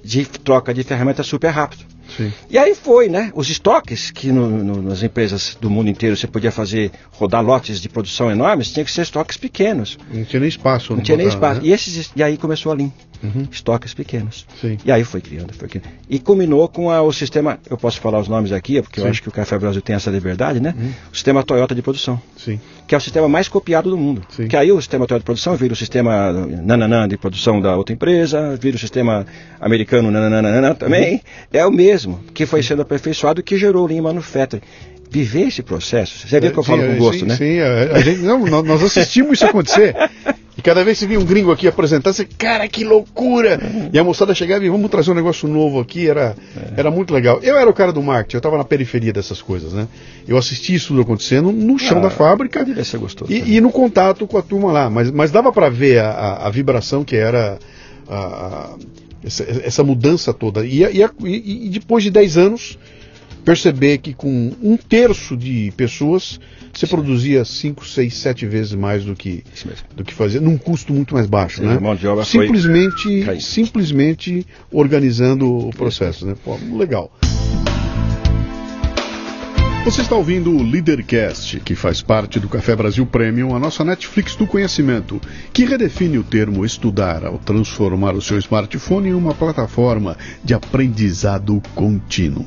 de troca de ferramentas super rápido. Sim. E aí foi, né? Os estoques que no, no, nas empresas do mundo inteiro você podia fazer, rodar lotes de produção enormes, tinha que ser estoques pequenos. Não tinha nem espaço. Não, tinha botar, nem espaço. Né? E, esses, e aí começou a Lean. Uhum. Estoques pequenos. Sim. E aí foi criando, foi criando. E culminou com a, o sistema, eu posso falar os nomes aqui, porque Sim. eu acho que o Café Brasil tem essa liberdade, né? Uhum. O sistema Toyota de produção. Sim. Que é o sistema mais copiado do mundo. Sim. Que aí o sistema de produção vira o sistema nananã de produção da outra empresa, vira o sistema americano nananã também. Uhum. É o mesmo, que foi sendo aperfeiçoado e que gerou o Lean Manufacturing viver esse processo. Você vê que eu falo sim, com gosto, sim, né? Sim, a, a gente, não, nós assistimos isso acontecer. [laughs] Cada vez que vinha um gringo aqui apresentar, você, cara, que loucura! E a moçada chegava e vamos trazer um negócio novo aqui, era, é. era muito legal. Eu era o cara do marketing, eu estava na periferia dessas coisas, né? Eu assisti isso tudo acontecendo no chão ah, da fábrica ser gostoso, e, e, no contato com a turma lá. Mas, mas dava para ver a, a, a, vibração que era a, essa, essa, mudança toda. E, e, e depois de 10 anos, perceber que com um terço de pessoas você produzia 5, 6, 7 vezes mais do que, do que fazia, num custo muito mais baixo. Sim, né? mão de obra simplesmente, foi... simplesmente organizando o processo. Né? Pô, legal. Você está ouvindo o Leadercast, que faz parte do Café Brasil Premium, a nossa Netflix do conhecimento, que redefine o termo estudar ao transformar o seu smartphone em uma plataforma de aprendizado contínuo.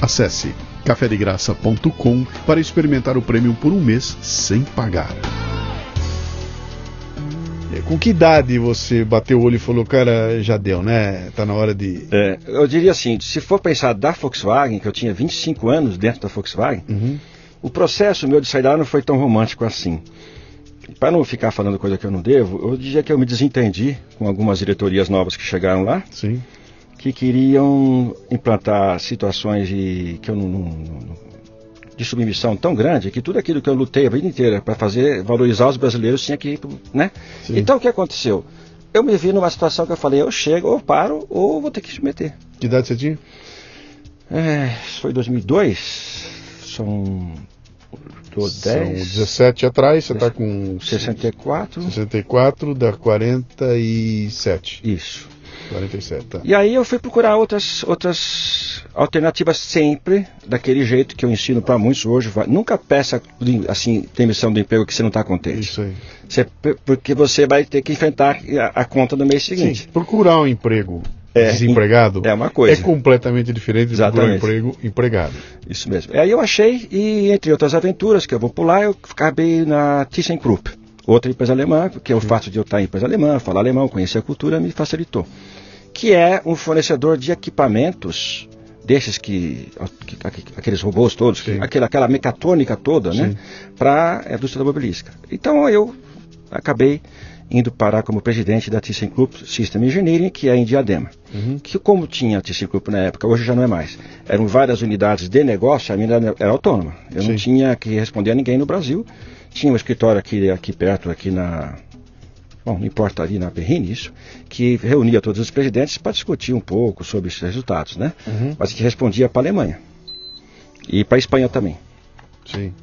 Acesse cafedegraça.com para experimentar o prêmio por um mês sem pagar. Com que idade você bateu o olho e falou, cara, já deu, né? Tá na hora de. É, eu diria assim: se for pensar da Volkswagen, que eu tinha 25 anos dentro da Volkswagen, uhum. o processo meu de sair da não foi tão romântico assim. Para não ficar falando coisa que eu não devo, eu diria que eu me desentendi com algumas diretorias novas que chegaram lá. Sim que queriam implantar situações de, que eu não, não, de submissão tão grande que tudo aquilo que eu lutei a vida inteira para fazer valorizar os brasileiros tinha que ir, né? Sim. Então o que aconteceu? Eu me vi numa situação que eu falei, eu chego, ou paro, ou vou ter que submeter. Que idade você tinha? É, foi 2002, são São 17 atrás, você está com 64. 64, dá 47. Isso. 47, tá. E aí eu fui procurar outras, outras alternativas sempre daquele jeito que eu ensino para muitos hoje. Nunca peça assim demissão do emprego que você não está contente. Isso aí. Você, porque você vai ter que enfrentar a, a conta do mês seguinte. Sim, procurar um emprego é, desempregado é uma coisa. É completamente diferente de procurar um emprego empregado. Isso mesmo. Aí eu achei, e entre outras aventuras que eu vou pular, eu acabei na ThyssenKrupp, outra empresa alemã, que é o fato de eu estar em empresa alemã, falar alemão, conhecer a cultura, me facilitou que é um fornecedor de equipamentos desses que, que aqueles robôs todos, aquela, aquela mecatrônica toda, né, Sim. né, para a indústria automobilística. Então eu acabei indo parar como presidente da ThyssenKrupp System Engineering, que é em Diadema. Uhum. Que como tinha a ThyssenKrupp na época, hoje já não é mais. Eram várias unidades de negócio, a minha era, era autônoma. Eu Sim. não tinha que responder a ninguém no Brasil. Tinha um escritório aqui, aqui perto, aqui na... Bom, não importa ali na Perrine isso, que reunia todos os presidentes para discutir um pouco sobre esses resultados, né? Uhum. Mas que respondia para a Alemanha. E para a Espanha também. Sim.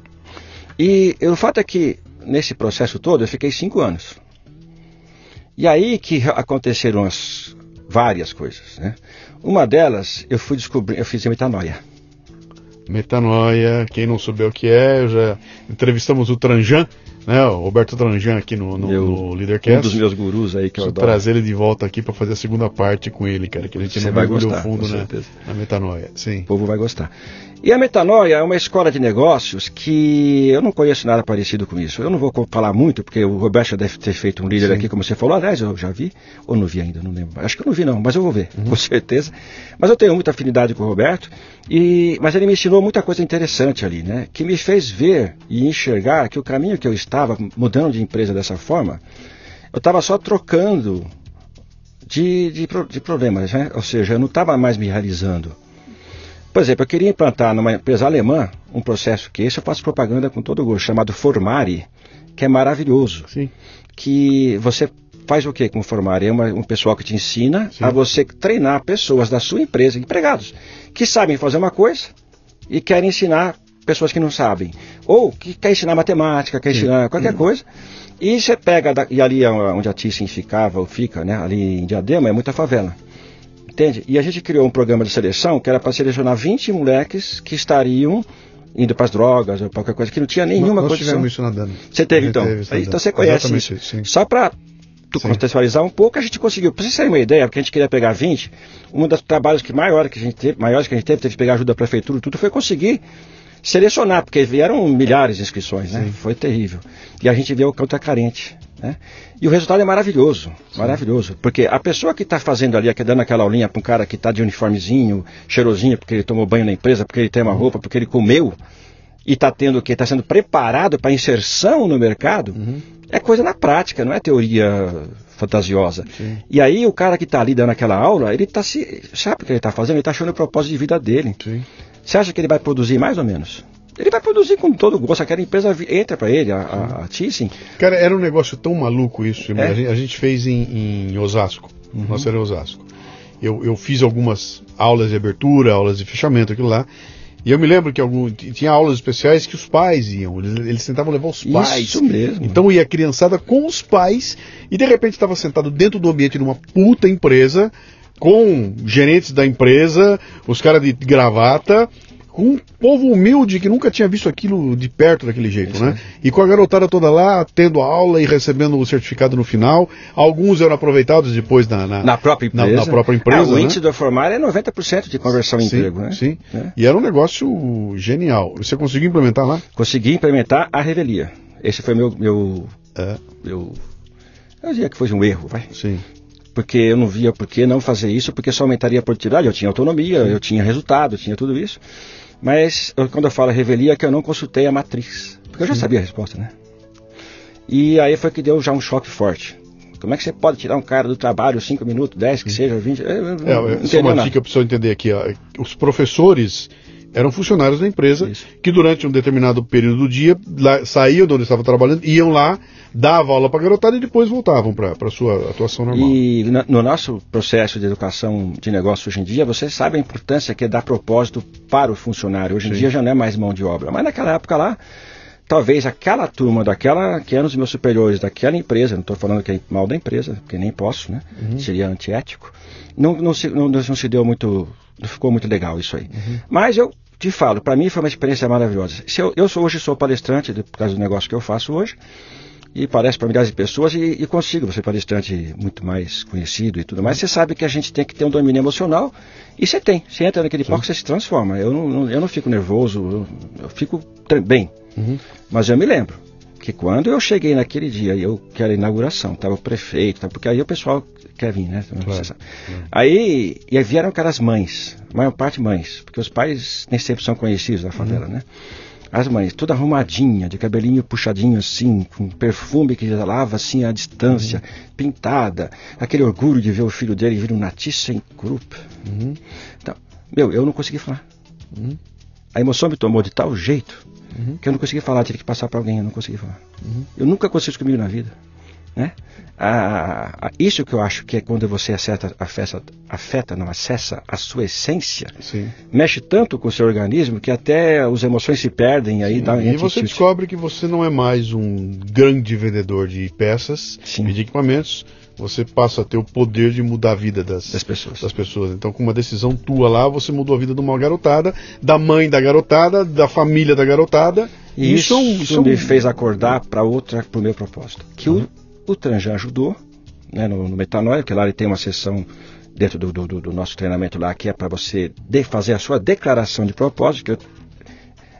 E o fato é que nesse processo todo eu fiquei cinco anos. E aí que aconteceram as várias coisas, né? Uma delas eu fui descobrir, eu fiz a metanoia. Metanoia, quem não souber o que é, já entrevistamos o Tranjan, né? O Roberto Tranjan aqui no, no, Meu- no Um Leadercast. dos meus gurus aí que eu adoro. trazer ele de volta aqui para fazer a segunda parte com ele, cara, que a gente Você não vai gostar, fundo com na, certeza. na metanoia. Sim. O povo vai gostar. E a metanoia é uma escola de negócios que eu não conheço nada parecido com isso. Eu não vou falar muito, porque o Roberto já deve ter feito um líder Sim. aqui, como você falou. Aliás, eu já vi, ou não vi ainda, não lembro. Acho que eu não vi não, mas eu vou ver, Uhum. com [laughs] certeza. Mas eu tenho muita afinidade com o Roberto, e, mas ele me ensinou muita coisa interessante ali, né? Que me fez ver e enxergar que o caminho que eu estava mudando de empresa dessa forma, eu estava só trocando de, de, de problemas, né? Ou seja, eu não estava mais me realizando. Por exemplo, eu queria implantar numa empresa alemã um processo que esse eu faço propaganda com todo gosto, chamado Formare, que é maravilhoso. Sim. Que você faz o que com o Formare? É uma- um pessoal que te ensina Sim. a você treinar pessoas da sua empresa, empregados, que sabem fazer uma coisa e querem ensinar pessoas que não sabem. Ou que quer ensinar matemática, quer Sim. ensinar qualquer coisa. E você pega, da- e ali é onde a Thyssen ficava, ou fica, né? ali em Diadema, é muita favela. Entende? E a gente criou um programa de seleção que era para selecionar 20 moleques que estariam indo para as drogas ou qualquer coisa, que não tinha nenhuma Nós condição. isso na Dana. Você teve então? teve então você conhece Exatamente isso. Sim. Só para tu Sim. contextualizar um pouco, a gente conseguiu. Para vocês terem uma ideia, porque a gente queria pegar 20, um dos trabalhos que maior que a gente teve, maiores que a gente teve, teve que pegar ajuda da prefeitura, e tudo foi conseguir selecionar, porque vieram milhares de inscrições, né? Sim. Foi terrível. E a gente vê o quanto é carente. Né? E o resultado é maravilhoso, maravilhoso. Porque a pessoa que está fazendo ali, que dando aquela aulinha para um cara que está de uniformezinho, cheirosinho, porque ele tomou banho na empresa, porque ele tem uma roupa, porque ele comeu, e está tendo o que? Está sendo preparado para inserção no mercado, Uhum. é coisa na prática, não é teoria fantasiosa. Sim. E aí o cara que está ali dando aquela aula, ele está se. Sabe o que ele está fazendo? Ele está achando o propósito de vida dele. Sim. Você acha que ele vai produzir mais ou menos? Ele vai produzir com todo gosto. Aquela empresa entra para ele, a, a, a Thyssen. Cara, era um negócio tão maluco isso. É? A, gente, a gente fez em, em Osasco. Nossa, era Osasco. Eu, eu fiz algumas aulas de abertura, aulas de fechamento, aquilo lá. E eu me lembro que algum, tinha aulas especiais que os pais iam. Eles, eles tentavam levar os pais. Isso mesmo. Então ia a criançada com os pais e de repente estava sentado dentro do ambiente de uma puta empresa, com gerentes da empresa, os caras de gravata, com um povo humilde que nunca tinha visto aquilo de perto daquele jeito, né? E com a garotada toda lá, tendo aula e recebendo o certificado no final. Alguns eram aproveitados depois na, na, Na própria na- empresa. na própria empresa, Ah, o né? índice do formar é 90% de conversão em sim, emprego, né? sim. É. E era um negócio genial. Você conseguiu implementar lá? Consegui implementar a revelia. Esse foi meu. meu, É, meu eu diria que foi um erro, vai. sim. Porque eu não via por que não fazer isso, porque só aumentaria a produtividade. Eu tinha autonomia, eu tinha resultado, eu tinha tudo isso. Mas quando eu falo revelia, é que eu não consultei a matriz. Porque eu já sabia a resposta, né? E aí foi que deu já um choque forte. Como é que você pode tirar um cara do trabalho 5 minutos, 10, que seja 20? Eu, eu, É, não é, só uma nada. dica para o entender aqui. Ó. Os professores eram funcionários da empresa Isso. que durante um determinado período do dia lá- saíam de onde estavam trabalhando, iam lá, davam aula para a garotada e depois voltavam para a sua atuação normal. E na- no nosso processo de educação de negócio hoje em dia, você sabe a importância que é dar propósito para o funcionário. Hoje em Sim. dia já não é mais mão de obra. Mas naquela época lá, talvez aquela turma daquela, que eram os meus superiores daquela empresa, não estou falando que é mal da empresa, porque nem posso, né? Seria antiético. Não, não, se, não, não se deu muito. Não ficou muito legal isso aí. Mas eu te falo, para mim foi uma experiência maravilhosa. Se eu, eu sou, hoje sou palestrante, por causa do negócio que eu faço hoje e parece para milhares de pessoas e, e consigo ser palestrante muito mais conhecido e tudo mais. Você sabe que a gente tem que ter um domínio emocional e você tem. Você entra naquele palco, você se transforma. Eu não, eu não fico nervoso, eu, eu fico bem. Uhum. Mas eu me lembro que quando eu cheguei naquele dia, eu que era a inauguração, estava o prefeito, tá, porque aí o pessoal quer vir, né? Claro. Aí e aí vieram aquelas mães, a maior parte mães, porque os pais nem sempre são conhecidos da favela, né? As mães, toda arrumadinha, de cabelinho puxadinho assim, com perfume que exalava assim à distância, uhum. pintada, aquele orgulho de ver o filho dele vir um Natissa Krupp. Uhum. Então, meu, eu não consegui falar. Uhum. A emoção me tomou de tal jeito uhum. que eu não consegui falar, tive que passar para alguém, eu não consegui falar. Uhum. Eu nunca consegui isso comigo na vida. Né? A, a, isso que eu acho que é quando você acerta, afeta, afeta, não acessa a sua essência, Sim. mexe tanto com o seu organismo que até as emoções se perdem aí. Dá, e você descobre que você não é mais um grande vendedor de peças Sim. e de equipamentos, você passa a ter o poder de mudar a vida das, das, pessoas. das pessoas. Então, com uma decisão tua lá, você mudou a vida de uma garotada, da mãe da garotada, da família da garotada. E isso, isso, isso me fez acordar para outra, para o meu propósito. Que uhum. o, o Tran já ajudou, né, no, no Metanoia, que lá ele tem uma sessão dentro do, do, do nosso treinamento lá, que é para você de, fazer a sua declaração de propósito, que eu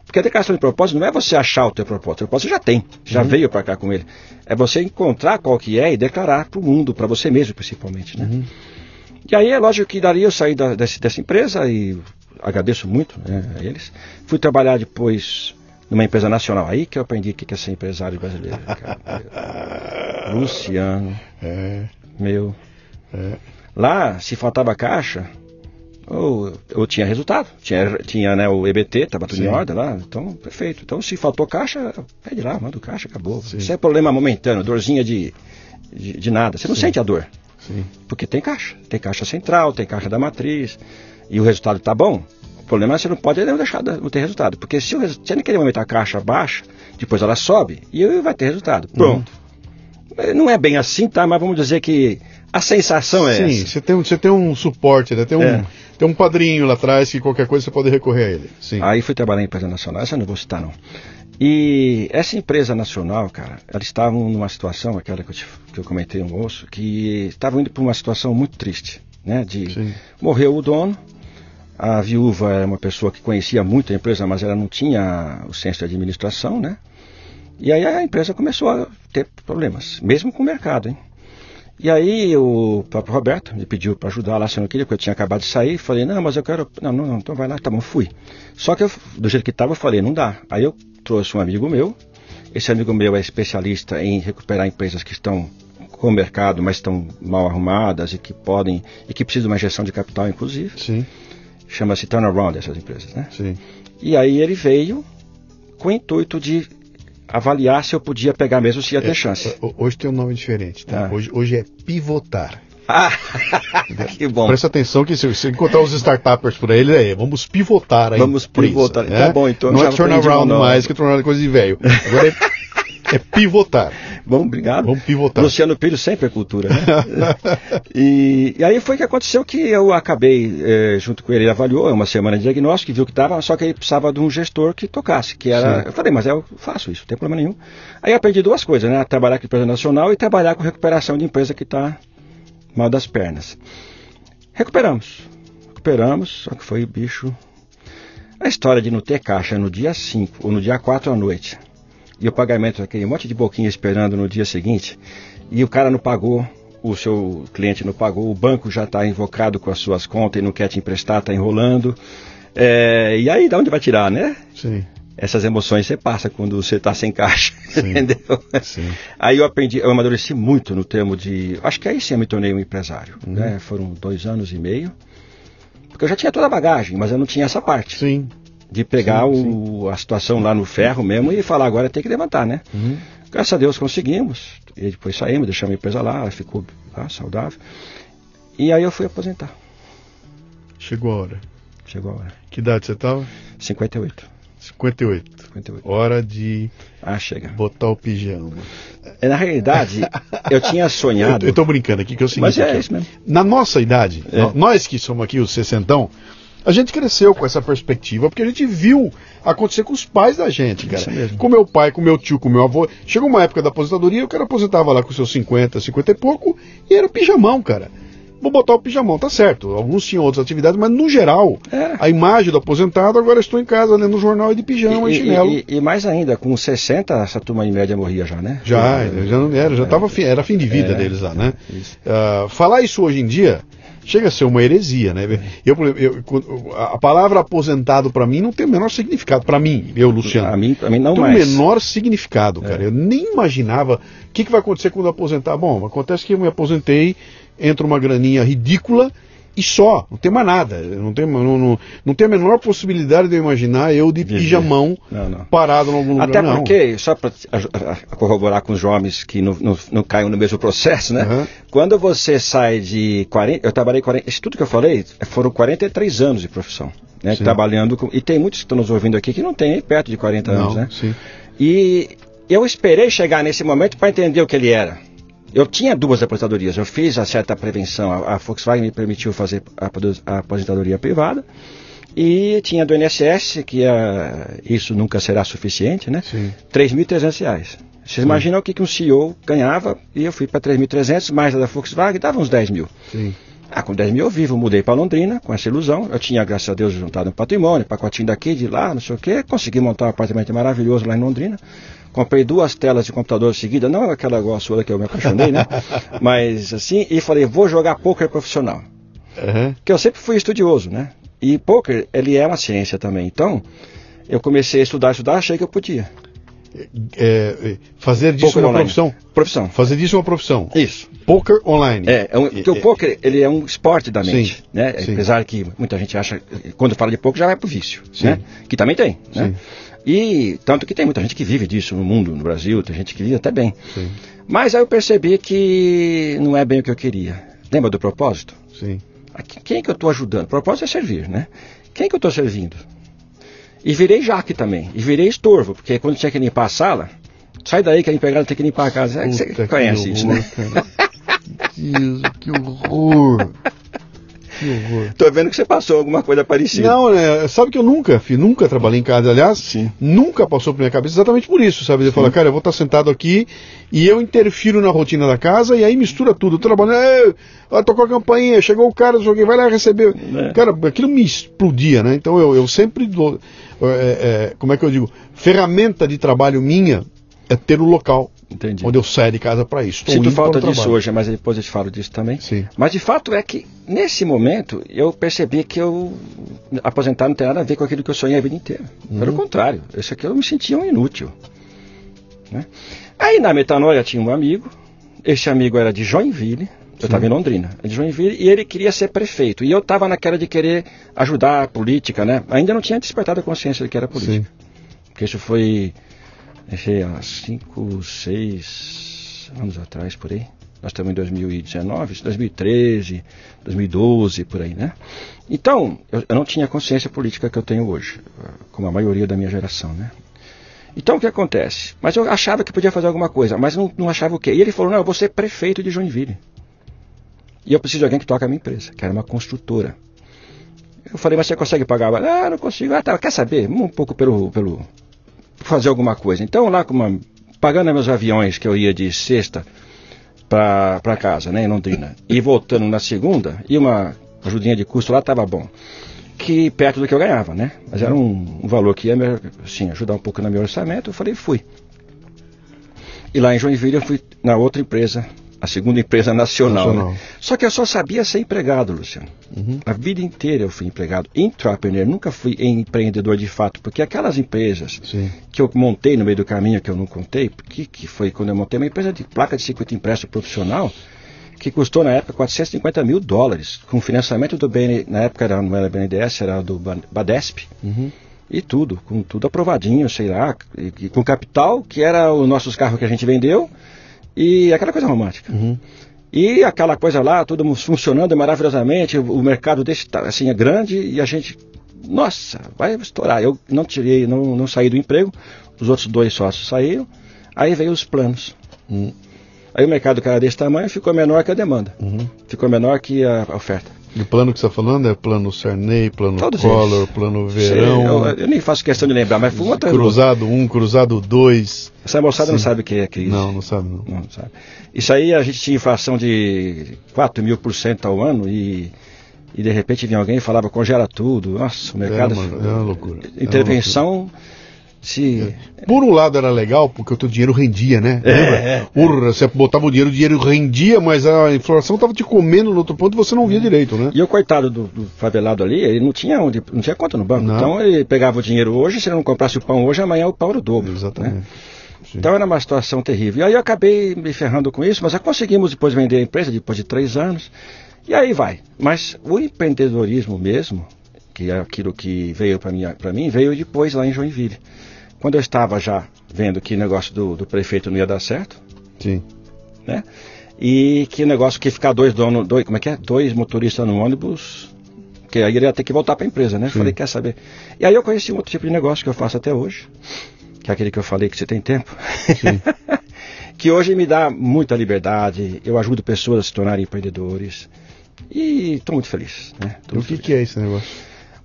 porque a declaração de propósito não é você achar o teu propósito. O propósito você já tem, já uhum. veio para cá com ele. É você encontrar qual que é e declarar para o mundo, para você mesmo principalmente. Né? Uhum. E aí é lógico que daria eu sair da, desse, dessa empresa e agradeço muito né, a eles. Fui trabalhar depois numa empresa nacional. Aí que eu aprendi o que é ser empresário brasileiro. Cara. [laughs] Luciano. É. Meu. É. Lá, se faltava caixa, eu, eu tinha resultado. Tinha, tinha né, o EBT, estava tudo Sim. em ordem lá. Então, perfeito. Então, se faltou caixa, pede lá, manda o caixa, acabou. Sim. Isso é problema momentâneo, dorzinha de, de, de nada. Você não Sim. sente a dor. Porque tem caixa. Tem caixa central, tem caixa da matriz. E o resultado está bom. O problema é que você não pode não deixar de não ter resultado. Porque se, o, se naquele momento a caixa baixa, depois ela sobe e vai ter resultado. Pronto. Uhum. Não é bem assim, tá? Mas vamos dizer que a sensação é Sim, essa. Sim, você tem, você tem um suporte, né? tem, um, é. tem um padrinho lá atrás que qualquer coisa você pode recorrer a ele. Sim. Aí fui trabalhar em empresa nacional, essa eu não vou citar não. E essa empresa nacional, cara, eles estavam numa situação, aquela que eu, te, que eu comentei no moço, que estavam indo para uma situação muito triste, né? De Sim. morreu o dono, a viúva era uma pessoa que conhecia muito a empresa, mas ela não tinha o senso de administração, né? E aí a empresa começou a ter problemas, mesmo com o mercado, hein? E aí o próprio Roberto me pediu para ajudar lá, se eu não queria, porque eu tinha acabado de sair. Falei, não, mas eu quero. Não, não, não, então vai lá, tá bom, fui. Só que eu, do jeito que estava, eu falei, não dá. Aí eu trouxe um amigo meu. Esse amigo meu é especialista em recuperar empresas que estão com o mercado, mas estão mal arrumadas e que podem. e que precisam de uma injeção de capital, inclusive. Sim. Chama-se turnaround essas empresas, né? Sim. E aí ele veio com o intuito de avaliar se eu podia pegar mesmo se ia ter é, chance. Hoje tem um nome diferente, tá? Ah. Hoje, hoje é pivotar. Ah, [laughs] que bom. Presta atenção que se você encontrar os startuppers por aí, ele é, vamos pivotar aí. Vamos pivotar. Tá é? bom, então. Não é turnaround mais que turnaround coisa de velho. Agora é, é pivotar. Bom, obrigado. Vamos pivotar. Luciano Pires sempre é cultura, né? [laughs] e, e, aí foi que aconteceu que eu acabei, é, junto com ele, ele avaliou, é uma semana de diagnóstico, viu que estava, só que ele precisava de um gestor que tocasse, que era... Sim. Eu falei, mas eu faço isso, não tem problema nenhum. Aí eu aprendi duas coisas, né? Trabalhar com empresa nacional e trabalhar com recuperação de empresa que está mal das pernas. Recuperamos. Recuperamos, só que foi bicho... A história de não ter caixa no dia 5 ou no dia 4 à noite e o pagamento aquele monte de boquinha esperando no dia seguinte, e o cara não pagou, o seu cliente não pagou, o banco já está invocado com as suas contas e não quer te emprestar, está enrolando. É, e aí, de onde vai tirar, né? Sim. Essas emoções você passa quando você está sem caixa, [laughs] sim, entendeu? Sim. Aí eu aprendi, eu amadureci muito no termo de. Acho que aí sim eu me tornei um empresário. Uhum. Né? Foram dois anos e meio. Porque eu já tinha toda a bagagem, mas eu não tinha essa parte. Sim de pegar sim, o, sim. a situação lá no ferro mesmo e falar agora tem que levantar, né? Uhum. Graças a Deus conseguimos. E depois saímos, deixamos a empresa lá, ficou lá, saudável. E aí eu fui aposentar. Chegou a hora. Chegou a hora. Que idade você estava? 58. 58. 58. Hora de ah, chega. botar o pijama. É, na realidade, [laughs] eu tinha sonhado. Eu, estou brincando aqui, que é o seguinte. Mas é isso mesmo. Na nossa idade, é. nós que somos aqui os sessentão, a gente cresceu com essa perspectiva porque a gente viu acontecer com os pais da gente, cara. Com meu pai, com meu tio, com meu avô. Chegou uma época da aposentadoria, o cara aposentava lá com seus 50, 50 e pouco, e era pijamão, cara. Vou botar o pijamão, tá certo. Alguns tinham outras atividades, mas no geral, é. a imagem do aposentado, agora estou em casa lendo jornal e de pijama e, e chinelo. E, e, mais ainda, com 60, essa turma em média morria já, né? Já, já não era, já tava, era fim de vida é, deles lá, né? Uh, falar isso hoje em dia chega a ser uma heresia, né? Eu, eu, a palavra aposentado para mim não tem o menor significado para mim, eu, Luciano. A mim, pra mim não tem mais. o menor significado, cara. É. Eu nem imaginava o que, que vai acontecer quando eu aposentar. Bom, acontece que eu me aposentei, entra uma graninha ridícula e só, não tem mais nada. Não tem, não, não, não tem a menor possibilidade de eu imaginar eu de pijamão não, não. parado em algum lugar. Até porque, só para corroborar com os jovens que não, não, não caiam no mesmo processo, né? Uhum. Quando você sai de 40. Eu trabalhei 40. Isso tudo que eu falei foram 43 anos de profissão. Né, trabalhando com, e tem muitos que estão nos ouvindo aqui que não tem perto de 40 anos, né? Sim. E eu esperei chegar nesse momento para entender o que ele era. Eu tinha duas aposentadorias. Eu fiz a certa prevenção. A, a Volkswagen me permitiu fazer a, a, aposentadoria privada. E tinha do INSS, que a, isso nunca será suficiente, né? R$ 3.300. Vocês imaginam o que, que um CEO ganhava? E eu fui para 3.300, mais a da Volkswagen, dava uns 10 mil. Sim. Ah, com 10 mil eu vivo, mudei para Londrina com essa ilusão. Eu tinha, graças a Deus, juntado um patrimônio, pacotinho daqui, de lá, não sei o quê. Consegui montar um apartamento maravilhoso lá em Londrina. Comprei duas telas de computador seguida, não aquela igual a sua que eu me apaixonei, né? [laughs] Mas assim, e falei, vou jogar poker profissional. Uhum. Que eu sempre fui estudioso, né? E poker, ele é uma ciência também. Então, eu comecei a estudar, estudar, achei que eu podia. É, é fazer disso poker uma online. profissão? Profissão. Fazer disso uma profissão. Isso. Poker online. É, é um, porque é, o poker, ele é um esporte da mente, sim, né? Sim. Apesar que muita gente acha, quando fala de poker já vai pro vício, sim. né? Que também tem, né? E tanto que tem muita gente que vive disso no mundo, no Brasil, tem gente que vive até bem. Sim. Mas aí eu percebi que não é bem o que eu queria. Lembra do propósito? Sim. Quem que eu estou ajudando? O propósito é servir, né? Quem que eu estou servindo? E virei jaque também. E virei estorvo, porque quando tinha que limpar a sala, sai daí que a empregada tem que limpar a casa. É, você conhece isso, né? Deus, que horror! Tô vendo que você passou alguma coisa parecida. Não, né? Sabe que eu nunca, fiz, nunca trabalhei em casa, aliás, Sim. nunca passou por minha cabeça exatamente por isso, sabe? De falar, cara, eu vou estar sentado aqui e eu interfiro na rotina da casa e aí mistura tudo. Trabalhando, tocou a campainha, chegou o cara, joguei, vai lá receber. É. Cara, aquilo me explodia, né? Então eu, eu sempre dou, é, é, como é que eu digo, ferramenta de trabalho minha é ter o local Entendi. onde eu saio de casa para isso. Estou Sinto falta disso trabalho. hoje, mas depois eu te falo disso também. Sim. Mas de fato é que nesse momento eu percebi que eu aposentar não tem nada a ver com aquilo que eu sonhei a vida inteira. Uhum. Pelo contrário, isso aqui eu me sentia um inútil. Né? Aí na metanoia tinha um amigo, esse amigo era de Joinville, eu estava em Londrina, de Joinville, e ele queria ser prefeito. E eu estava naquela de querer ajudar a política, né? Ainda não tinha despertado a consciência de que era política. Sim. Porque isso foi Deixei há 5, 6 anos atrás, por aí. Nós estamos em 2019, 2013, 2012, por aí, né? Então, eu, eu não tinha consciência política que eu tenho hoje, como a maioria da minha geração, né? Então o que acontece? Mas eu achava que podia fazer alguma coisa, mas não, não achava o quê? E ele falou: não, eu vou ser prefeito de Joinville. E eu preciso de alguém que toque a minha empresa, que era uma construtora. Eu falei, mas você consegue pagar? Ah, não consigo. Ah, tá, quer saber? Um pouco pelo, pelo, fazer alguma coisa. Então, lá uma, pagando meus aviões que eu ia de sexta para casa, né, em Londrina, e voltando na segunda, e uma ajudinha de custo lá estava bom. Que perto do que eu ganhava, né? Mas era um, um valor que ia me, assim, ajudar um pouco no meu orçamento. Eu falei, fui. E lá em Joinville eu fui na outra empresa a segunda empresa nacional. Né? Só que eu só sabia ser empregado, Luciano. Uhum. A vida inteira eu fui empregado. Intrapreneur, nunca fui empreendedor de fato, porque aquelas empresas Sim. que eu montei no meio do caminho, que eu não contei, porque que foi quando eu montei uma empresa de placa de circuito impresso profissional, que custou na época 450 mil dólares, com financiamento do BN, na época era, não era BNDES, era do Badesp. Uhum e tudo, com tudo aprovadinho, sei lá, e, e com capital, que era os nossos carros que a gente vendeu, e aquela coisa romântica. Uhum. E aquela coisa lá, tudo funcionando maravilhosamente, o mercado desse assim é grande e a gente, nossa, vai estourar. Eu não tirei, não, não saí do emprego, os outros dois sócios saíram, aí veio os planos. Uhum. Aí o mercado que era desse tamanho ficou menor que a demanda, uhum. ficou menor que a oferta. E o plano que você está falando é plano Sarney, plano Todos Collor, eles. plano Verão. Sei, eu, eu, nem faço questão de lembrar, mas foi uma Cruzado 1, um, Cruzado 2. Essa moçada Sim. não sabe o que é crise. Não, não sabe não. não sabe. Isso aí a gente tinha inflação de 4 mil por cento ao ano e, e de repente vinha alguém e falava congela tudo. Nossa, o mercado. É uma, é uma loucura. Intervenção. É uma loucura se Por um lado era legal, porque o teu dinheiro rendia, né? É, Lembra? é, Urra, você botava o dinheiro, o dinheiro rendia, mas a inflação tava te comendo no outro ponto e você não via direito, né? E o coitado do, do favelado ali, ele não tinha onde, não tinha conta no banco. Não. Então ele pegava o dinheiro hoje, se ele não comprasse o pão hoje, amanhã o pão era o dobro. Exatamente. né? Sim. Então era uma situação terrível. E aí eu acabei me ferrando com isso, mas já conseguimos depois vender a empresa, depois de três anos. E aí vai. Mas o empreendedorismo mesmo, que é aquilo que veio para mim, veio depois lá em Joinville. Quando eu estava já vendo que o negócio do, do prefeito não ia dar certo, Sim. né? E que o negócio que ficar dois donos, dois, como é que é? Dois motoristas no ônibus, que aí ele ia ter que voltar para a empresa, né? Sim. Falei, quer saber? E aí eu conheci um outro tipo de negócio que eu faço até hoje, que é aquele que eu falei que você tem tempo. Sim. [laughs] que hoje me dá muita liberdade, eu ajudo pessoas a se tornarem empreendedores. E estou muito feliz, né? Tô o que, feliz. que é esse negócio?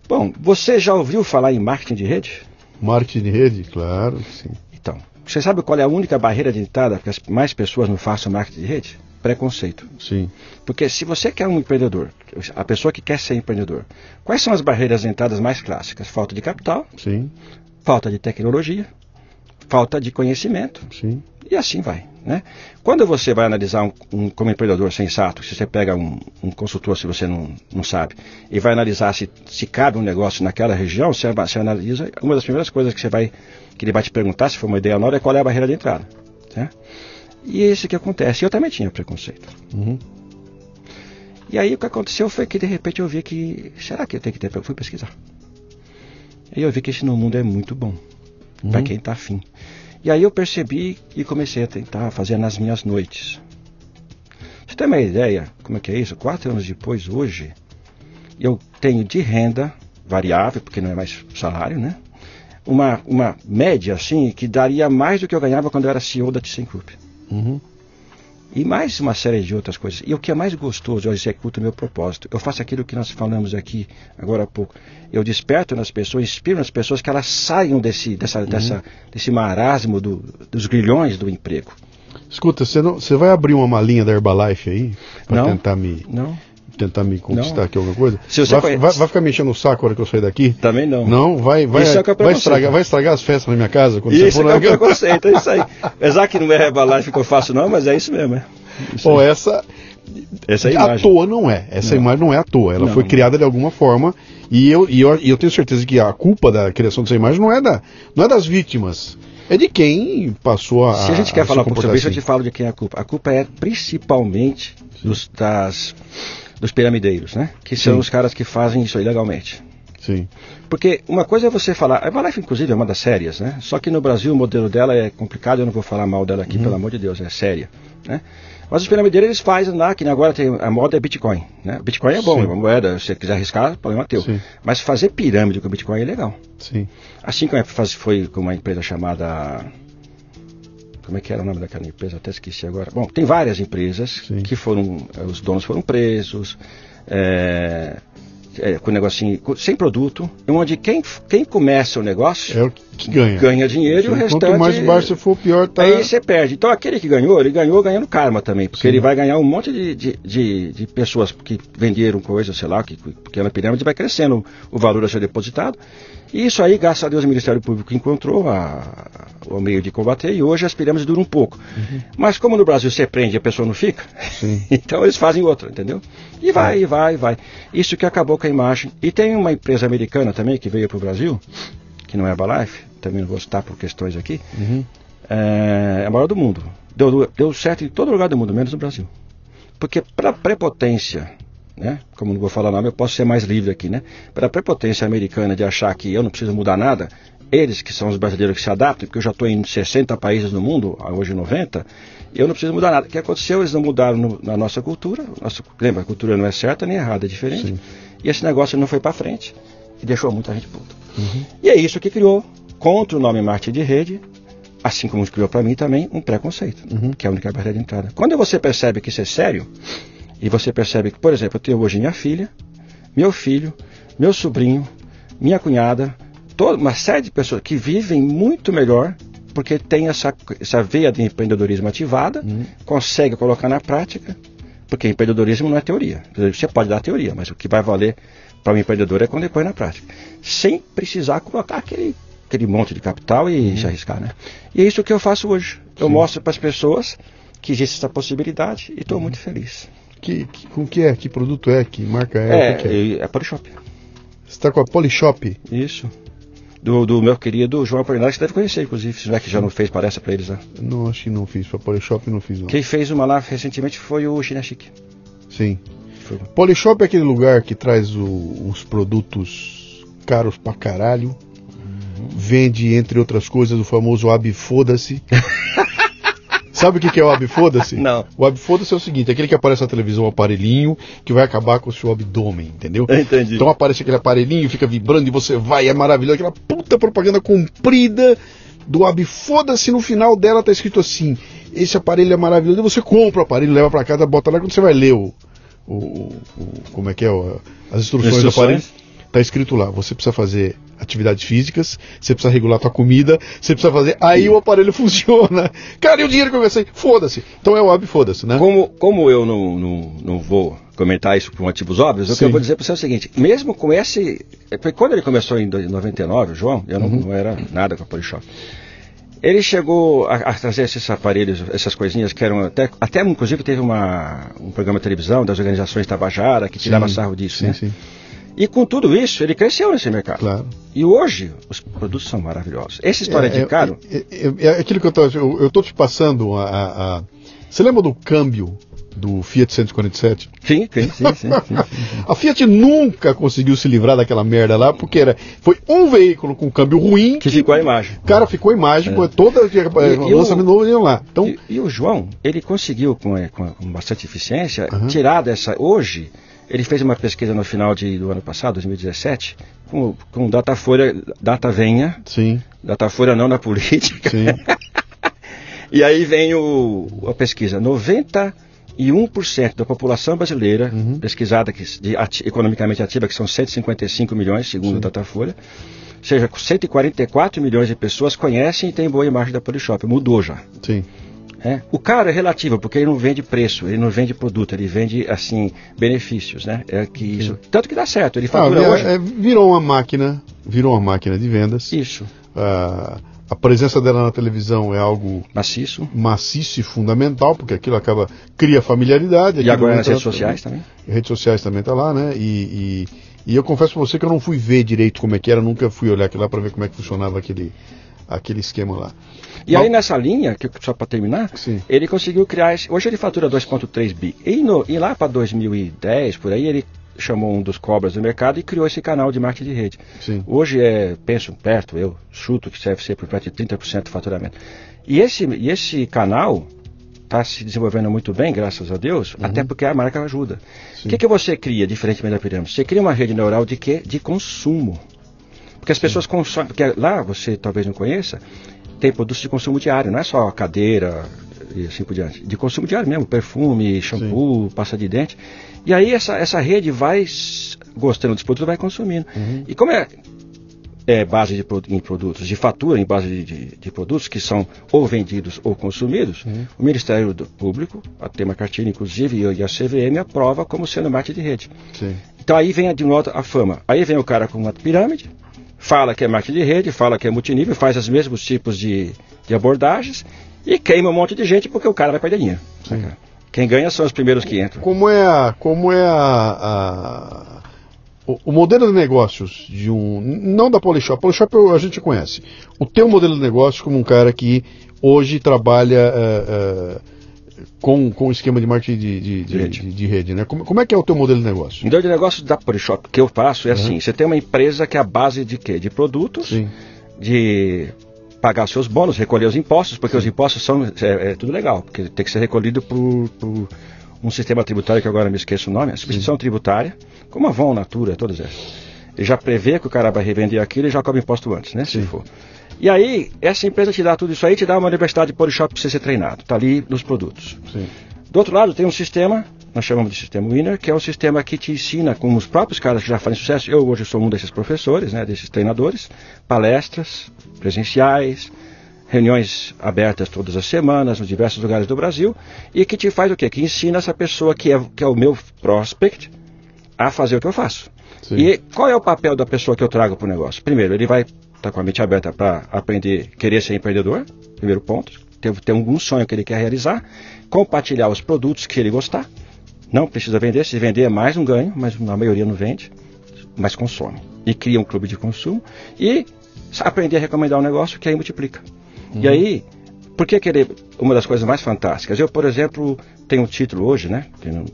Bom, você já ouviu falar em marketing de rede? Marketing de rede? Claro sim. Então, você sabe qual é a única barreira de entrada para que as mais pessoas não façam marketing de rede? Preconceito. Sim. Porque se você quer um empreendedor, a pessoa que quer ser empreendedor, quais são as barreiras de entradas mais clássicas? Falta de capital, Sim. falta de tecnologia, falta de conhecimento Sim. e assim vai. Né? Quando você vai analisar um, um- como empreendedor sensato, se você pega um, um consultor, se você não, não sabe, e vai analisar se, se cabe um negócio naquela região, você, você analisa, uma das primeiras coisas que, você vai, que ele vai te perguntar, se for uma ideia nova, é qual é a barreira de entrada. né? E é isso que acontece. Eu também tinha preconceito. Uhum. E aí o que aconteceu foi que de repente eu vi que. Será que eu tenho que ter? Eu fui pesquisar. E eu vi que esse no mundo é muito bom. Uhum. quem tá afim. E aí eu percebi e comecei a tentar fazer nas minhas noites. Você tem uma ideia como é que é isso? Quatro anos depois, hoje, eu tenho de renda variável, porque não é mais salário, né? Uma, uma média assim que daria mais do que eu ganhava quando eu era CEO da ThyssenKrupp. Uhum. E mais uma série de outras coisas. E o que é mais gostoso, eu executo o meu propósito. Eu faço aquilo que nós falamos aqui agora há pouco. Eu desperto nas pessoas, inspiro nas pessoas que elas saiam desse, dessa, dessa, desse marasmo do- dos grilhões do emprego. Escuta, você vai abrir uma malinha da Herbalife aí? Pra Não. tentar me, Não? Tentar me conquistar Não. aqui alguma coisa? Se você vai, conhece- vai, vai ficar me enchendo o saco a hora que eu sair daqui? Também não. Não, vai, vai, Isso é que é vai, estragar, vai estragar as festas na minha casa quando Isso você for que é lá. o preconceito, é isso aí. Apesar que não é que eu faço não, mas é isso mesmo. É. Isso aí. essa Essa é a à imagem. toa não é. Essa Não. imagem não é à toa. Ela Não. foi criada de alguma forma e eu, e eu, e eu tenho certeza que a culpa da criação dessa imagem não é, da, não é das vítimas. É de quem passou a. Se a gente quer se falar um pouco sobre comportar isso, eu assim. te falo de quem é a culpa. A culpa é principalmente dos, das, dos piramideiros, né? Que são Sim. os caras que fazem isso ilegalmente. Sim. Porque uma coisa é você falar, a Herbalife inclusive é uma das sérias, né? Só que no Brasil o modelo dela é complicado, eu não vou falar mal dela aqui, Uhum. pelo amor de Deus, é séria, né? Mas os piramideiros eles fazem lá, que agora tem, a moda é Bitcoin, né? Bitcoin é bom, Sim. é uma moeda, se você quiser arriscar, problema teu. Sim. Mas fazer pirâmide com Bitcoin é legal. Sim. Assim como é- foi com uma empresa chamada. Como é que era o nome daquela empresa? Até esqueci agora. Bom, tem várias empresas Sim. que foram. eh, Os donos foram presos. é, é, com negocinho. com- sem produto. Onde quem, quem começa o negócio É o que ganha. ganha dinheiro e o restante. Quanto mais baixo for, pior tá. Aí você perde. Então aquele que ganhou, ele ganhou ganhando karma também. Porque Sim. ele vai ganhar um monte de, de, de, de pessoas que venderam coisas, sei lá, que pequena pirâmide, vai crescendo o valor a ser depositado. E isso aí, graças a Deus, o Ministério Público encontrou a- o meio de combater e hoje as pirâmides duram um pouco. Mas como no Brasil você prende e a pessoa não fica, [laughs] então eles fazem outra, entendeu? E vai, e vai, e vai. Isso que acabou com a imagem. E tem uma empresa americana também que veio para o Brasil, que não é a Herbalife, também não vou citar por questões aqui, Uhum. é, é a maior do mundo. Deu, deu certo em todo lugar do mundo, menos no Brasil. Porque para prepotência, né? Como não vou falar nome, eu posso ser mais livre aqui, né? Para a prepotência americana de achar que eu não preciso mudar nada, eles que são os brasileiros que se adaptam, porque eu já estou em 60 países no mundo, hoje 90, eu não preciso mudar nada. O que aconteceu? Eles não mudaram no- na nossa cultura. Nossa, lembra, a cultura não é certa nem errada, é diferente. Sim. E esse negócio não foi para frente e deixou muita gente puta. E é isso que criou, contra o nome marketing de rede, assim como criou para mim também, um preconceito, Uhum. que é a única barreira de entrada. Quando você percebe que isso é sério, e você percebe que, por exemplo, eu tenho hoje minha filha, meu filho, meu sobrinho, minha cunhada, toda uma série de pessoas que vivem muito melhor porque tem essa, essa veia de empreendedorismo ativada, Uhum. consegue colocar na prática, porque empreendedorismo não é teoria. Você pode dar teoria, mas o que vai valer para o empreendedor é quando ele põe na prática. Sem precisar colocar aquele aquele monte de capital e se arriscar, né? E é isso que eu faço hoje. Eu Sim. mostro para as pessoas que existe essa possibilidade e estou muito feliz. Que, que- com que é? Que produto é? Que marca é? É, que que é? é Polishop. Você está com a Polishop? Isso. Do, do meu querido João Apolinário, que deve conhecer, inclusive, se não é que já não fez palestra para eles lá. Não, acho que não fiz. Para Polishop não fiz, não. Quem fez uma lá recentemente foi o China Chic. Sim. Foi. Polishop é aquele lugar que traz o- os produtos caros pra caralho. Vende, entre outras coisas, o famoso Abfoda-se. [laughs] Sabe o que que é o Abfoda-se? Não. O Abfoda-se é o seguinte: é aquele que aparece na televisão, um aparelhinho que vai acabar com o seu abdômen, entendeu? Entendi. Então aparece aquele aparelhinho, fica vibrando e você vai, é maravilhoso. Aquela puta propaganda comprida do Abfoda-se. No final dela tá escrito assim: esse aparelho é maravilhoso. E você compra o aparelho, leva pra casa, bota lá. Quando você vai ler o. o, o- como é que é? o- as instruções, do Instruções. aparelho. Tá escrito lá: você precisa fazer atividades físicas, você precisa regular tua comida, você precisa fazer. Aí o aparelho [laughs] funciona. Cara, e o dinheiro que eu gastei? Foda-se. Então é o Abfoda-se, né? Como, como eu não, não, não vou comentar isso por motivos óbvios, o que Sim. eu vou dizer para você é o seguinte: mesmo com esse. é Quando ele começou em 99, o João, eu não, Uhum. não era nada com a Polishop. Ele chegou a, a trazer esses aparelhos, essas coisinhas que eram até, até inclusive teve uma, um programa de televisão das organizações Tabajara que tirava Sim, sarro disso, Sim, né? sim, E com tudo isso, ele cresceu nesse mercado. claro. E hoje, os produtos são maravilhosos. Essa história de caro, É, é, é- é aquilo que eu tô te passando a, a- a- Você lembra do câmbio do Fiat 147? sim, sim, sim, sim, sim. [laughs] A Fiat nunca conseguiu se livrar daquela merda lá, porque era, foi um veículo com câmbio ruim que ficou a imagem. o cara ficou imagem, É. toda E- e o- lançamento novo iam lá. Então, E, e o João, ele conseguiu com, eh, com, com bastante eficiência tirar dessa. Hoje, ele fez uma pesquisa no final de, do ano passado, 2017, com, com Datafolha, Data Venha, sim, Datafolha não na política. sim, [laughs] E aí vem o, a pesquisa: 91% da população brasileira Uhum. pesquisada que, de ati- economicamente ativa, que são 155 milhões, segundo Sim. o Datafolha, ou seja, 144 milhões de pessoas conhecem e têm boa imagem da Polishop. Mudou já. sim. É. O caro é relativo, porque ele não vende preço, ele não vende produto, ele vende, assim, benefícios, né? É que isso, tanto que dá certo, ele Ah, fatura é- hoje. é, virou uma máquina, virou uma máquina de vendas. Isso, Ah, a presença dela na televisão é algo maciço. maciço e fundamental, porque aquilo acaba cria familiaridade. E agora nas redes sociais também. redes sociais também tá lá, né? E, e, e eu confesso pra você que eu não fui ver direito como é que era, nunca fui olhar aquilo lá para ver como é que funcionava aquele, aquele esquema lá. E Bom, aí nessa linha, que, só para terminar, Sim. ele conseguiu criar. esse- Hoje ele fatura 2,3 bi. E, no- e lá para 2010, por aí, ele chamou um dos cobras do mercado e criou esse canal de marketing de rede. Sim. Hoje é, penso perto, eu chuto que deve ser por perto de 30% do faturamento. E esse, e esse canal está se desenvolvendo muito bem, graças a Deus, até porque a marca ajuda. Uhum. O que, que você cria, diferentemente da pirâmide? Você cria uma rede neural de quê? De consumo. Porque as pessoas consomem, porque lá você talvez não conheça, tem produtos de consumo diário, não é só cadeira e assim por diante. De consumo diário mesmo, perfume, shampoo, pasta de dente. E aí essa, essa rede vai gostando dos produtos, vai consumindo. Uhum. E como é, é base de, em produtos, de fatura em base de, de- de produtos que são ou vendidos ou consumidos, Uhum. o Ministério do Público, a tema cartilha inclusive, e a CVM aprova como sendo marketing de rede. Sim. Então aí vem de novo a fama. Aí vem o cara com uma pirâmide, fala que é marketing de rede, fala que é multinível, faz os mesmos tipos de, de abordagens e queima um monte de gente porque o cara vai perder dinheiro. Quem ganha são os primeiros que entram. Como é a, como é a, a- o, o modelo de negócios de um não da Polishop, Polishop a gente conhece. O teu modelo de negócio como um cara que hoje trabalha eh, eh, com com o esquema de marketing de, de, de, De rede. de- de rede, né? Como, como é que é o teu modelo de negócio? Modelo de negócio da Polishop que eu faço é assim: você tem uma empresa que é a base de quê? De produtos, Sim. de pagar seus bônus, recolher os impostos, porque os impostos são é, é tudo legal, porque tem que ser recolhido por, por um sistema tributário que agora me esqueço o nome, a substituição tributária, como a Von, Natura, todas essas. Ele já prevê que o cara vai revender aquilo e já cobra imposto antes, né? Sim. Se for. E aí, essa empresa te dá tudo isso aí, te dá uma universidade de Polishop para você ser treinado. Tá ali nos produtos. Sim. Do outro lado, tem um sistema, nós chamamos de sistema Winner, que é um sistema que te ensina com os próprios caras que já fazem sucesso. Eu hoje sou um desses professores, né, desses treinadores, palestras presenciais, reuniões abertas todas as semanas nos diversos lugares do Brasil, e que te faz o quê? Que ensina essa pessoa que é, que é o meu prospect a fazer o que eu faço. Sim. E qual é o papel da pessoa que eu trago para o negócio? Primeiro, ele vai está com a mente aberta para aprender, querer ser empreendedor, primeiro ponto. Ter, ter algum sonho que ele quer realizar, compartilhar os produtos que ele gostar. Não precisa vender, se vender é mais um ganho, mas a maioria não vende, mas consome. E cria um clube de consumo e aprender a recomendar um negócio que aí multiplica. Uhum. E aí, por que querer uma das coisas mais fantásticas? Eu, por exemplo, tenho um título hoje, né? Que não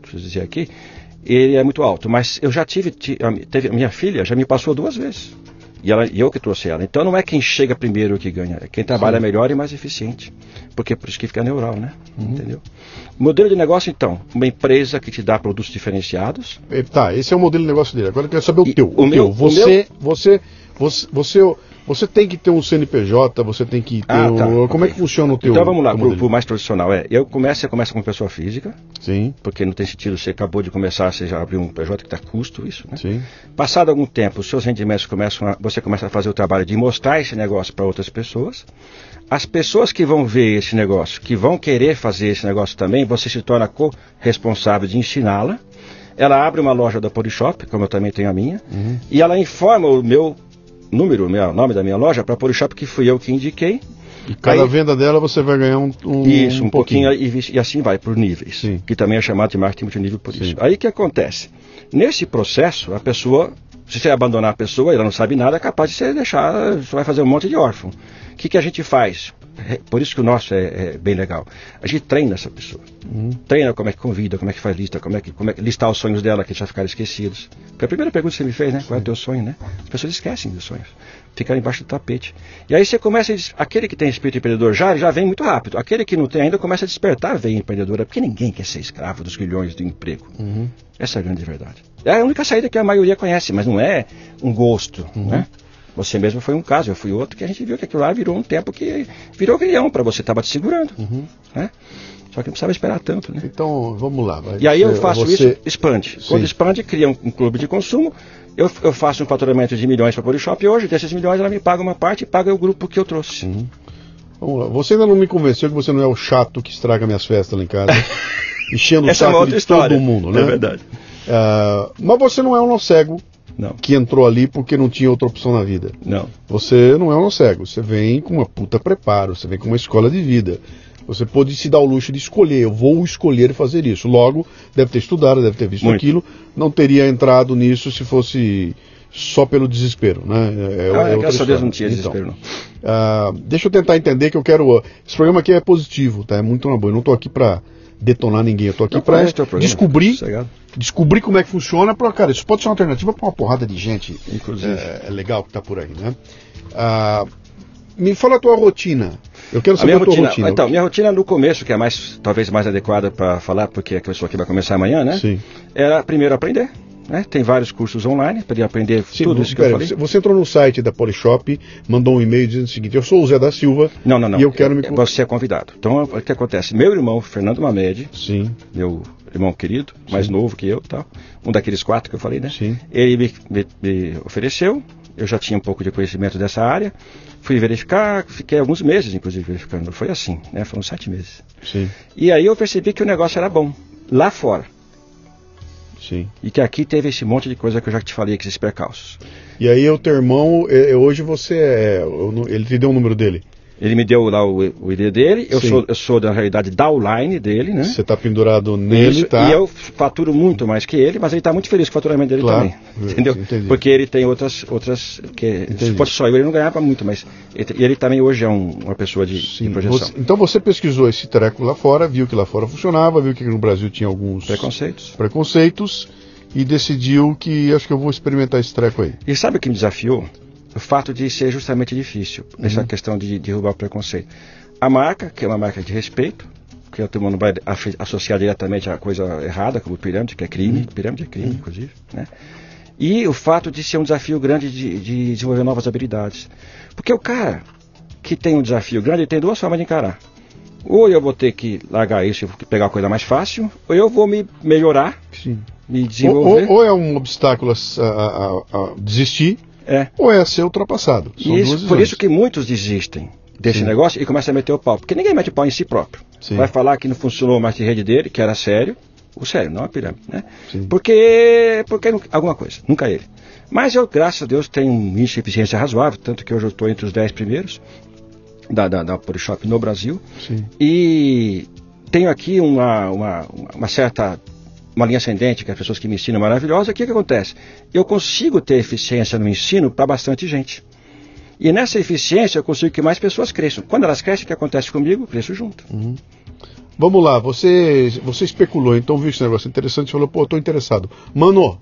preciso dizer aqui, ele é muito alto, mas eu já tive, a minha filha já me passou duas vezes. E, ela, e eu que trouxe ela. Então não é quem chega primeiro que ganha, é quem trabalha Sim. melhor e mais eficiente. Porque é por isso que fica neural, né? Uhum. Entendeu? Modelo de negócio, então, uma empresa que te dá produtos diferenciados. Tá, esse é o modelo de negócio dele. Agora eu quero saber o e teu. O, o meu, teu. Você, o meu... você, você, você, você tem que ter um CNPJ, você tem que ter. Ah, tá. o... Como okay. é que funciona o teu? Então vamos lá, para o mais tradicional. É, eu começo, você começa com pessoa física. Sim. Porque não tem sentido, você acabou de começar, você já abriu um PJ que está custo isso, né? Sim. Passado algum tempo, os seus rendimentos começam a, você começa a fazer o trabalho de mostrar esse negócio para outras pessoas. As pessoas que vão ver esse negócio, que vão querer fazer esse negócio também, você se torna co-responsável de ensiná-la. Ela abre uma loja da Polishop, como eu também tenho a minha, uhum. e ela informa o meu número, o nome da minha loja para Polishop, que fui eu que indiquei. E cada Aí, venda dela você vai ganhar um, um Isso, um, um pouquinho, pouquinho e, e, assim vai por níveis, Sim. que também é chamado de marketing multinível por Sim. isso. Aí o que acontece? Nesse processo, a pessoa, se você abandonar a pessoa, ela não sabe nada, é capaz de você deixar, você vai fazer um monte de órfão. O que, que a gente faz? É, por isso que o nosso é, é, bem legal. A gente treina essa pessoa. Uhum. Treina como é que convida, como é que faz lista, como é que, como é que listar os sonhos dela que já ficaram esquecidos. Porque a primeira pergunta que você me fez, né? Qual é o teu sonho, né? As pessoas esquecem dos sonhos. Ficaram embaixo do tapete. E aí você começa a, aquele que tem espírito empreendedor já, já vem muito rápido. Aquele que não tem ainda começa a despertar a veia empreendedora, porque ninguém quer ser escravo dos grilhões do emprego. Uhum. Essa é a grande verdade. É a única saída que a maioria conhece, mas não é um gosto, uhum. né? Você mesmo foi um caso, eu fui outro, que a gente viu que aquilo lá virou um tempo que virou grilhão para você, estava te segurando. Uhum. Né? Só que não precisava esperar tanto, né? Então, vamos lá. e aí eu faço você... isso, expande. Sim. Quando expande, cria um, um, clube de consumo, eu, eu faço um faturamento de milhões para a Polishop e hoje, desses milhões, ela me paga uma parte e paga o grupo que eu trouxe. Uhum. Vamos lá. Você ainda não me convenceu que você não é o chato que estraga minhas festas lá em casa, [laughs] enchendo o é saco é de história. todo mundo, né? É verdade. Uh, mas você não é um cego não. que entrou ali porque não tinha outra opção na vida. Não. Você não é um cego, você vem com uma puta preparo, você vem com uma escola de vida. Você pode se dar o luxo de escolher, eu vou escolher fazer isso. Logo, deve ter estudado, deve ter visto Muito. aquilo, não teria entrado nisso se fosse só pelo desespero, né? É, ah, é graças a Deus não tinha então, desespero, não. Uh, deixa eu tentar entender que eu quero. Esse programa aqui é positivo, tá? É muito uma boa. Eu não estou aqui para detonar ninguém. Eu tô aqui para descobrir, descobrir como é que funciona. Pra, cara, isso pode ser uma alternativa para uma porrada de gente. Inclusive. É, é legal que está por aí, né? Ah, me fala a tua rotina. Eu quero saber a, minha a rotina, rotina. Então, minha rotina no começo, que é mais talvez mais adequada para falar, porque a pessoa que vai começar amanhã, né? Sim. Era primeiro aprender. Né? Tem vários cursos online para aprender Sim, tudo isso que pera, eu falei. Você entrou no site da Polishop, mandou um e-mail dizendo o seguinte: Eu sou o Zé da Silva. Não, não, não. E eu quero me. Você é convidado. Então, o que acontece? Meu irmão, Fernando Mamede, Sim. meu irmão querido, mais Sim. novo que eu, tal, um daqueles quatro que eu falei, né? Sim. Ele me, me, me ofereceu, eu já tinha um pouco de conhecimento dessa área, fui verificar, fiquei alguns meses, inclusive, verificando. Foi assim, né? Foram sete meses. Sim. E aí eu percebi que o negócio era bom, lá fora. Sim. E que aqui teve esse monte de coisa que eu já te falei, que esses percalços. E aí o teu irmão, hoje você é. Ele te deu o número dele? Ele me deu lá o, o ID dele, eu sou, eu sou da realidade da online dele, né? Você está pendurado nele, Isso, tá? E eu faturo muito mais que ele, mas ele está muito feliz com o faturamento dele claro, também. Entendeu? Entendi. Porque ele tem outras. outras que, se fosse só eu, ele não ganhava muito, mas. Ele, ele também hoje é um, uma pessoa de, de projeção. Você, então você pesquisou esse treco lá fora, viu que lá fora funcionava, viu que no Brasil tinha alguns preconceitos. preconceitos e decidiu que acho que eu vou experimentar esse treco aí. E sabe o que me desafiou? O fato de ser justamente difícil, uhum. essa questão de derrubar o preconceito. A marca, que é uma marca de respeito, que todo mundo vai associar diretamente a coisa errada, como pirâmide, que é crime, uhum. pirâmide é crime, uhum. inclusive, né? E o fato de ser um desafio grande de, de desenvolver novas habilidades. Porque o cara que tem um desafio grande, ele tem duas formas de encarar. Ou eu vou ter que largar isso e pegar a coisa mais fácil, ou eu vou me melhorar Sim me desenvolver. Ou, ou, é um obstáculo a, a, a desistir, é. ou é ser ultrapassado. São isso, por isso que muitos desistem desse Sim. negócio e começam a meter o pau. Porque ninguém mete o pau em si próprio. Sim. Vai falar que não funcionou mais de rede dele, que era sério. o sério, não a pirâmide, né? Sim. Porque, porque alguma coisa, nunca ele. Mas eu, graças a Deus, tenho um índice de eficiência razoável, tanto que hoje eu estou entre os 10 primeiros da, da, da Polishop no Brasil. Sim. E tenho aqui uma, uma, uma certa uma linha ascendente, que as pessoas que me ensinam maravilhosa. O que, que acontece? Eu consigo ter eficiência no ensino para bastante gente. E nessa eficiência eu consigo que mais pessoas cresçam. Quando elas crescem, o que acontece comigo? Eu cresço junto. Vamos lá, você, você especulou, então viu esse negócio interessante e falou, pô, tô interessado. Mano,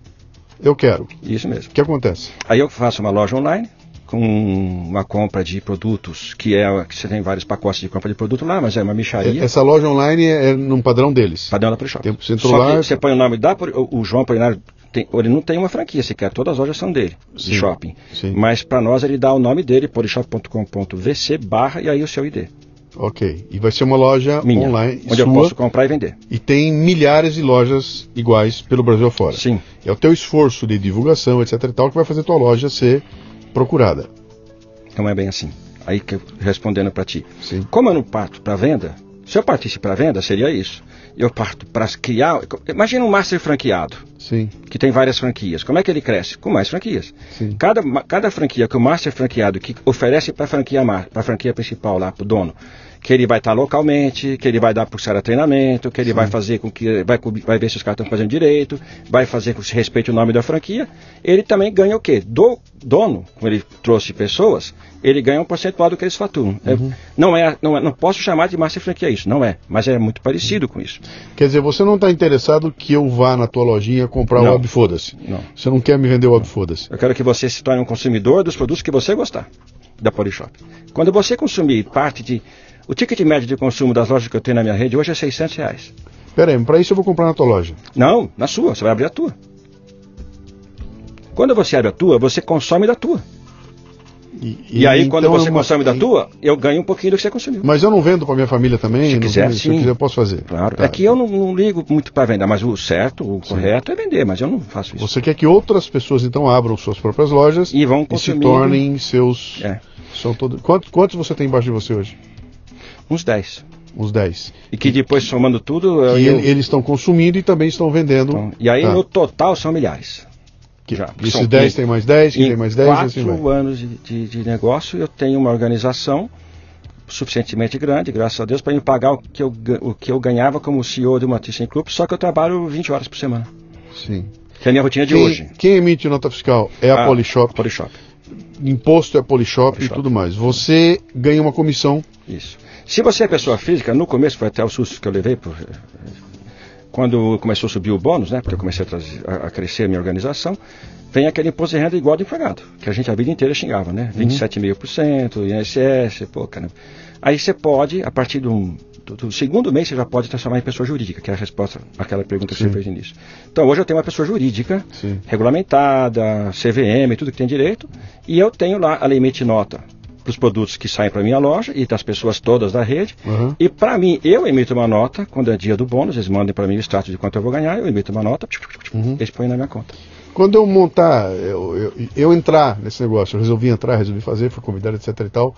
eu quero. Isso mesmo. O que acontece? Aí eu faço uma loja online com uma compra de produtos, que é que você tem vários pacotes de compra de produto lá, mas é uma micharia. Essa loja online é, é num padrão deles. Padrão da Polishop. Só lá- que você põe o nome da o, João Polinário tem, ele não tem uma franquia sequer, todas as lojas são dele, Sim, de shopping. sim. Mas para nós ele dá o nome dele, polishop.com.vc barra e aí o seu ID. Ok. E vai ser uma loja Minha, online onde eu sua posso comprar e vender. e tem milhares de lojas iguais pelo Brasil afora. Sim. É o teu esforço de divulgação, etc tal, que vai fazer tua loja ser procurada. Não é bem assim. Aí que eu- respondendo para ti. Sim. Como eu não parto para venda, se eu partisse para venda seria isso. Eu parto para criar. Imagina um master franqueado. Sim. que tem várias franquias. Como é que ele cresce? Com mais franquias. Sim. Cada, cada franquia que o master franqueado que oferece para a franquia, pra franquia principal lá, para o dono, que ele vai estar localmente, que ele vai dar por cara treinamento, que ele vai fazer com que vai, vai ver se os caras estão fazendo direito, vai fazer com que se respeite o nome da franquia. Ele também ganha o quê? Do dono, como ele trouxe pessoas, ele ganha um percentual do que eles faturam. É- não, é, não é, não posso chamar de master franquia isso, não é, mas é muito parecido com isso. Quer dizer, você não está interessado que eu vá na tua lojinha comprar o Não. Web Foda-se. Não. Você não quer me vender o Web Foda-se. Eu quero que você se torne um consumidor dos produtos que você gostar da Polishop. Quando você consumir parte de. O ticket médio de consumo das lojas que eu tenho na minha rede hoje é 600 reais. Pera aí, para isso eu vou comprar na tua loja. Não, na sua, você vai abrir a tua. Quando você abre a tua, você consome da tua. E, aí, quando então você é uma- consome da tua, eu ganho um pouquinho do que você consumiu. Mas eu não vendo para minha família também? Se não quiser, vendo? Se eu sim. quiser, eu posso fazer. Claro. Tá. É que eu não, não ligo muito para vender, mas o certo, o correto é vender, mas eu não faço isso. Você quer que outras pessoas então abram suas próprias lojas E vão se consumindo. tornem seus. É, São todo... Quantos você tem embaixo de você hoje? Uns 10. Uns 10. E que depois, somando tudo, eu, E eu- ele- eles estão consumindo e também estão vendendo. Então, e aí, Tá. no total, são milhares. Que- já, Esses são 10 que- tem mais 10, que Em tem mais 10, e assim quatro vai. anos de, de- de negócio, eu tenho uma organização suficientemente grande, graças a Deus, para me pagar o que, eu, o que eu ganhava como CEO de uma Thyssen Club, só que eu trabalho 20 horas por semana, Sim. que é a minha rotina de Quem, hoje. quem emite nota fiscal é a Ah, Polishop, Polishop, imposto é Polishop, e Polishop. tudo mais. Você ganha uma comissão. isso. Se você é pessoa física, no começo foi até o susto que eu levei, por, quando começou a subir o bônus, né, porque eu comecei a, trazer- a- a crescer a minha organização, vem aquele imposto de renda igual de empregado, que a gente a vida inteira xingava, né? 27,5%, INSS, pô, caramba. Aí você pode, a partir do, do- do segundo mês, você já pode transformar em pessoa jurídica, que é a resposta àquela pergunta que Sim. você fez no início. Então hoje eu tenho uma pessoa jurídica, Sim. regulamentada, CVM, tudo que tem direito, e eu tenho lá a limite nota os produtos que saem para minha loja e das pessoas todas da rede. Uhum. E para mim, eu emito uma nota, quando é dia do bônus, eles mandem para mim o status de quanto eu vou ganhar, eu emito uma nota, Uhum. eles põem na minha conta. Quando eu montar, eu, eu- eu entrar nesse negócio, eu resolvi entrar, resolvi fazer, fui convidado, etc e tal.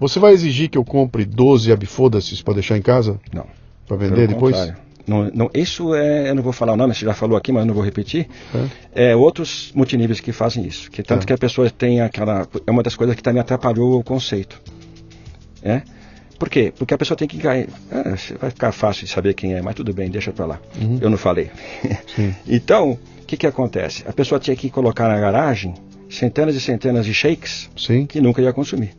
Você vai exigir que eu compre 12 abifoda-se para deixar em casa? Não. Para Pelo vender depois? contrário. Não, não, isso é, eu não vou falar o nome, você já falou aqui, mas eu não vou repetir. É, outros multiníveis que fazem isso. Que tanto Tá. que a pessoa tem aquela. É uma das coisas que também atrapalhou o conceito. É? Por quê? Porque a pessoa tem que cair. Ah, vai ficar fácil de saber quem é, mas tudo bem, deixa pra lá. Eu não falei. Uhum. [laughs] Então, o que, que acontece? A pessoa tinha que colocar na garagem centenas e centenas de shakes Sim. que nunca ia consumir.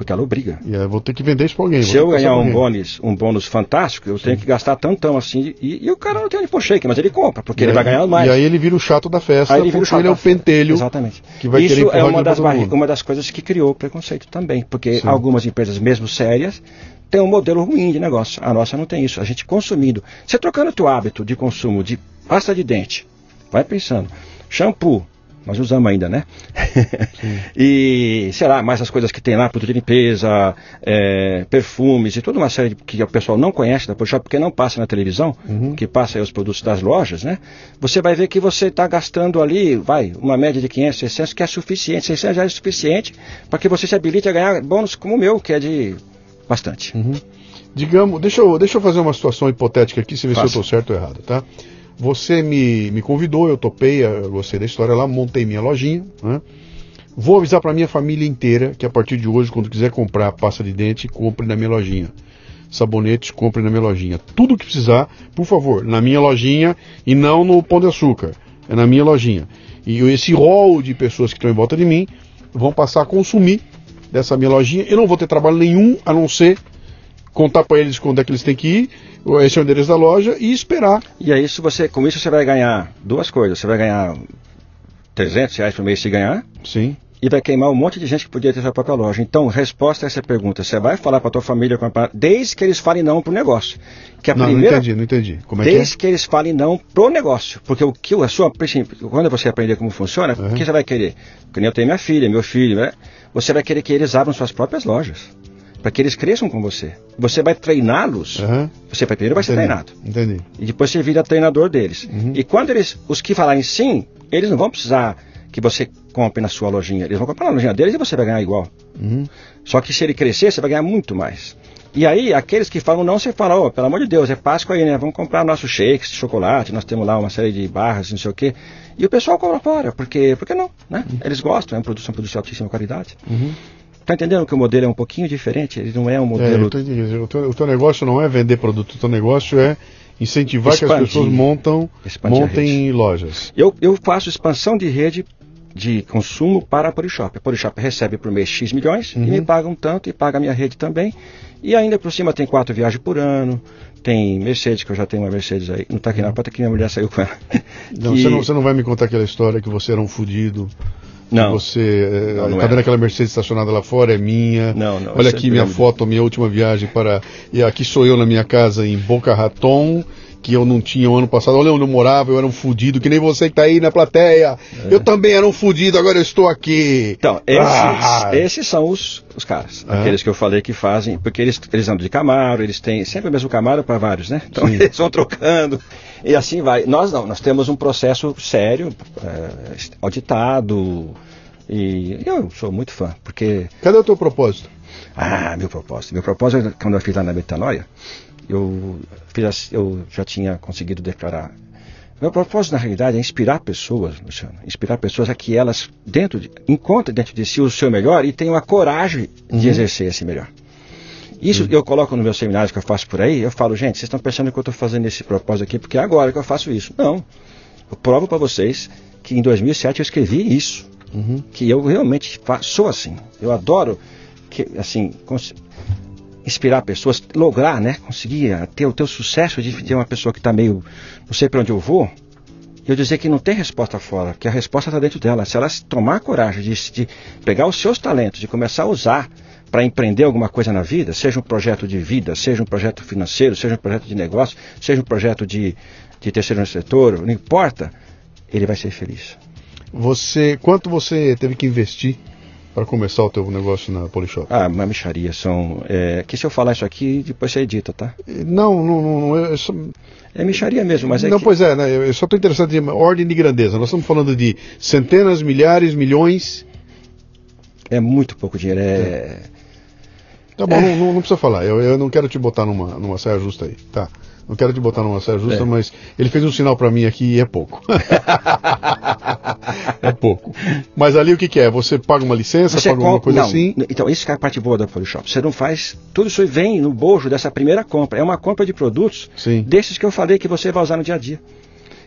Porque ela obriga. E eu vou ter que vender isso para alguém. Se eu ganhar um bônus, um bônus fantástico, eu tenho que gastar tantão assim. E, e o cara não tem onde pôr shake, mas ele compra, porque E ele aí- vai ganhar mais. E aí ele vira o chato da festa, Aí ele vira o chato ele é o pentelho Exatamente. que vai Isso querer é uma das, uma das coisas que criou o preconceito também. Porque Sim. algumas empresas, mesmo sérias, têm um modelo ruim de negócio. A nossa não tem isso. A gente consumindo. Você trocando o teu hábito de consumo de pasta de dente, vai pensando. Shampoo. Nós usamos ainda, né? [laughs] e, sei lá, mais as coisas que tem lá, produto de limpeza, é, perfumes e toda uma série de, que o pessoal não conhece da Polishop, porque não passa na televisão, Uhum. que passa aí os produtos das lojas, né? Você vai ver que você está gastando ali, vai, uma média de 500, 600, que é suficiente, 600 já é suficiente para que você se habilite a ganhar bônus como o meu, que é de bastante. Uhum. Digamos, deixa eu, deixa eu fazer uma situação hipotética aqui, se ver se eu estou certo ou errado, tá? Você me, me convidou, eu topei, eu gostei da história lá, montei minha lojinha. Né? Vou avisar para minha família inteira que a partir de hoje, quando quiser comprar pasta de dente, compre na minha lojinha. Sabonetes, compre na minha lojinha. Tudo que precisar, por favor, na minha lojinha e não no Pão de Açúcar. É na minha lojinha. E esse rol de pessoas que estão em volta de mim vão passar a consumir dessa minha lojinha. Eu não vou ter trabalho nenhum a não ser contar para eles quando é que eles têm que ir, esse é o endereço da loja e esperar. E aí, se você, com isso você vai ganhar duas coisas. Você vai ganhar 300 reais por mês se ganhar. Sim. E vai queimar um monte de gente que podia ter sua própria loja. Então, resposta a essa pergunta: você vai falar para tua família desde que eles falem não pro negócio. Que a não, primeira, não entendi, não entendi. Como é desde que, é? que eles falem não pro negócio. Porque o que a sua. Quando você aprender como funciona, uhum. o que você vai querer? Porque nem eu tenho minha filha, meu filho, né? Você vai querer que eles abram suas próprias lojas para que eles cresçam com você. Você vai treiná-los. Uhum. Você primeiro vai ser treinado. Entendi. E depois você vira treinador deles. Uhum. E quando eles, os que falarem sim, eles não vão precisar que você compre na sua lojinha. Eles vão comprar na lojinha deles e você vai ganhar igual. Uhum. Só que se ele crescer, você vai ganhar muito mais. E aí, aqueles que falam não, você fala, oh, pelo amor de Deus, é Páscoa aí, né? Vamos comprar nossos shakes chocolate, nós temos lá uma série de barras, não sei o quê. E o pessoal compra fora, porque, porque não, né? Uhum. Eles gostam, é um produto, são produtos de altíssima qualidade. Uhum. Tá entendendo que o modelo é um pouquinho diferente? Ele não é um modelo. É, o, teu, o teu negócio não é vender produto, o teu negócio é incentivar Expandir, que as pessoas montam, montem lojas. Eu, eu faço expansão de rede de consumo para a Polishop. A Polishop recebe por mês X milhões uhum. e me paga um tanto e paga a minha rede também. E ainda por cima tem quatro viagens por ano, tem Mercedes, que eu já tenho uma Mercedes aí. Não está aqui na porta que minha mulher saiu com ela. Não, que... você, não, você não vai me contar aquela história que você era um fudido não. Você não, não tá é. vendo aquela Mercedes estacionada lá fora? É minha. Não, não. Olha aqui minha foto, minha última viagem para. E aqui sou eu na minha casa em Boca Raton, que eu não tinha o ano passado. Olha onde eu morava, eu era um fudido, que nem você que tá aí na plateia. É. Eu também era um fudido, agora eu estou aqui. Então, esses, ah. esses são os, os caras. É. Aqueles que eu falei que fazem, porque eles, eles andam de Camaro, eles têm sempre o mesmo Camaro para vários, né? Então Sim. [laughs] eles vão trocando. E assim vai. Nós não, nós temos um processo sério, é, auditado. E eu sou muito fã, porque. Cadê o teu propósito? Ah, meu propósito. Meu propósito, quando eu fiz lá na Metanoia, eu, fiz, eu já tinha conseguido declarar. Meu propósito, na realidade, é inspirar pessoas, Luciano. Inspirar pessoas a que elas dentro de, encontrem dentro de si o seu melhor e tenham a coragem de uhum. exercer esse melhor. Isso uhum. eu coloco no meu seminário que eu faço por aí, eu falo, gente, vocês estão pensando que eu estou fazendo esse propósito aqui porque é agora que eu faço isso. Não. Eu provo para vocês que em 2007 eu escrevi isso. Uhum. Que eu realmente sou assim. Eu adoro que, assim, inspirar pessoas, lograr, né? Conseguir ter o teu sucesso de ter uma pessoa que está meio, não sei para onde eu vou, e eu dizer que não tem resposta fora, que a resposta está dentro dela. Se ela tomar coragem de, de pegar os seus talentos, de começar a usar para empreender alguma coisa na vida, seja um projeto de vida, seja um projeto financeiro, seja um projeto de negócio, seja um projeto de, de terceiro setor, não importa, ele vai ser feliz. Você, quanto você teve que investir para começar o teu negócio na Polishop? Ah, uma micharia, são... É, que se eu falar isso aqui, depois você edita, tá? Não, não, não... É, só... é micharia mesmo, mas é Não, que... pois é, né, eu só estou interessado em ordem de grandeza. Nós estamos falando de centenas, milhares, milhões... É muito pouco dinheiro, é... é Tá bom, é. não, não, precisa falar. Eu, eu não quero te botar numa, numa saia justa aí. Tá. Não quero te botar numa saia justa, é. mas ele fez um sinal para mim aqui e é pouco. [laughs] é pouco. Mas ali o que, que é? Você paga uma licença, Você paga alguma coisa não, assim? Então, isso que é a parte boa da Photoshop. Você não faz. Tudo isso vem no bojo dessa primeira compra. É uma compra de produtos Sim. desses que eu falei que você vai usar no dia a dia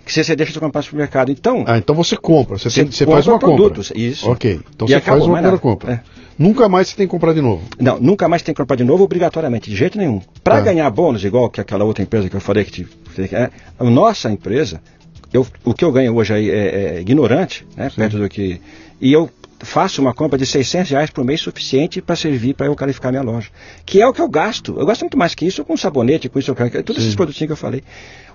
que você deixa de comprar no supermercado. Então. Ah, então você compra, você, você, tem, você faz uma produtos, compra. Isso. Ok. Então e você acabou, faz uma primeira compra. É. Nunca mais você tem que comprar de novo. Não, nunca mais tem que comprar de novo obrigatoriamente, de jeito nenhum. Para ah. ganhar bônus, igual que aquela outra empresa que eu falei que te, é, a nossa empresa, eu, o que eu ganho hoje aí é, é ignorante, né, perto do que. E eu faço uma compra de 600 reais por mês suficiente para servir para eu qualificar minha loja. Que é o que eu gasto. Eu gasto muito mais que isso com sabonete, com isso, todos Sim. esses produtinhos que eu falei.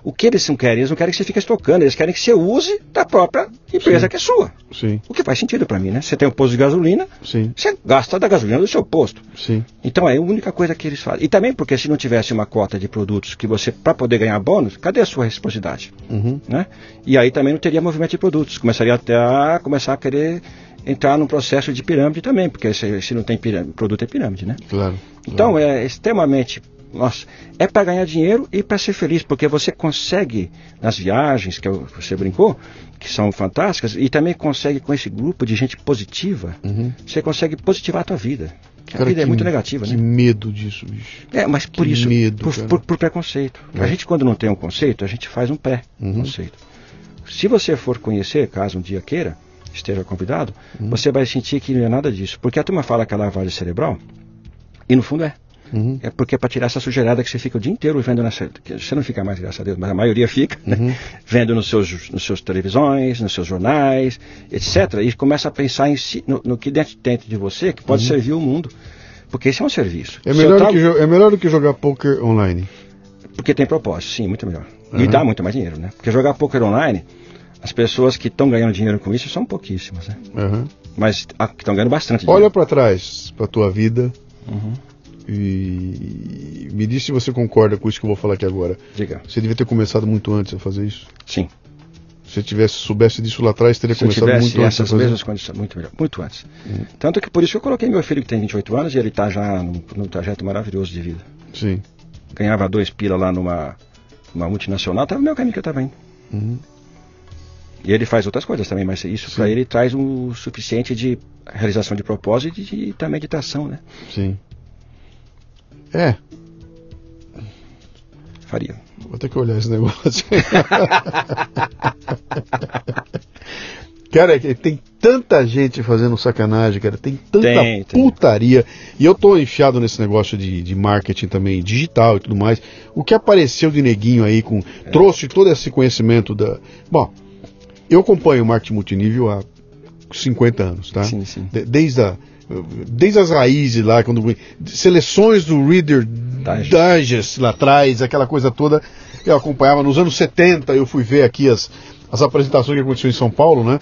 O que eles não querem? Eles não querem que você fique estocando, eles querem que você use da própria empresa Sim. que é sua. Sim. O que faz sentido para mim, né? Você tem um posto de gasolina, Sim. você gasta da gasolina do seu posto. Sim. Então é a única coisa que eles fazem. E também porque se não tivesse uma cota de produtos que você, para poder ganhar bônus, cadê a sua reciprocidade? Uhum. Né? E aí também não teria movimento de produtos. Começaria até a começar a querer entrar num processo de pirâmide também, porque se, se não tem pirâmide, produto é pirâmide, né? Claro. Então claro. é extremamente nossa, é para ganhar dinheiro e para ser feliz, porque você consegue nas viagens que você brincou, que são fantásticas, e também consegue com esse grupo de gente positiva, Uhum. você consegue positivar a tua vida. Que a Cara, vida é que- muito negativa, Que né? medo disso, bicho. É, mas por que isso, medo, por, cara. por- por preconceito. É. A gente quando não tem um conceito, a gente faz um Uhum. pré-conceito. Se você for conhecer, caso um dia queira, esteja convidado, Uhum. você vai sentir que não é nada disso. Porque a turma fala que é lavagem cerebral, e no fundo é. Uhum. É porque é para tirar essa sujeirada que você fica o dia inteiro vendo que Você não fica mais, graças a Deus, mas a maioria fica, Uhum. né? vendo nos seus, nos seus televisões, nos seus jornais, etc. E começa a pensar em si, no, no que dentro, dentro de você que pode servir o mundo. Porque esse é um serviço. Uhum. É melhor, do trago- que, jo- é melhor do que jogar poker online. Porque tem propósito, sim, muito melhor. Uhum. E dá muito mais dinheiro, né? Porque jogar poker online, as pessoas que estão ganhando dinheiro com isso são pouquíssimas, né? Aham. Mas que estão ganhando bastante Olha dinheiro. pra trás, pra tua vida, Uhum. e me diz se você concorda com isso que eu vou falar aqui agora. Diga. Você devia ter começado muito antes a fazer isso. Sim. Se você tivesse, soubesse disso lá atrás, teria Se começado tivesse muito antes a essas fazer. mesmas condições, muito melhor, muito antes. Tanto que por isso que eu coloquei meu filho que tem 28 anos e ele está já num, num trajeto maravilhoso de vida. Sim. Ganhava dois pila lá numa, numa multinacional, estava no meu caminho que eu estava indo. Uhum. E ele faz outras coisas também, mas isso para ele traz o suficiente de realização de propósito e de, também meditação, né? Sim. É, Faria. vou ter que olhar esse negócio. [laughs] Cara, é que tem tanta gente fazendo sacanagem, cara. Tem tanta Tem, tem. putaria. E eu tô enfiado nesse negócio de, de marketing também, digital e tudo mais. O que apareceu de neguinho aí com. É. Trouxe todo esse conhecimento da. Bom, eu acompanho o marketing multinível há 50 anos, tá? Sim, sim. De- desde a. Desde as raízes lá, quando seleções do Reader Digest. Digest lá atrás, aquela coisa toda, eu acompanhava nos anos 70, eu fui ver aqui as, as apresentações que aconteceram em São Paulo, né?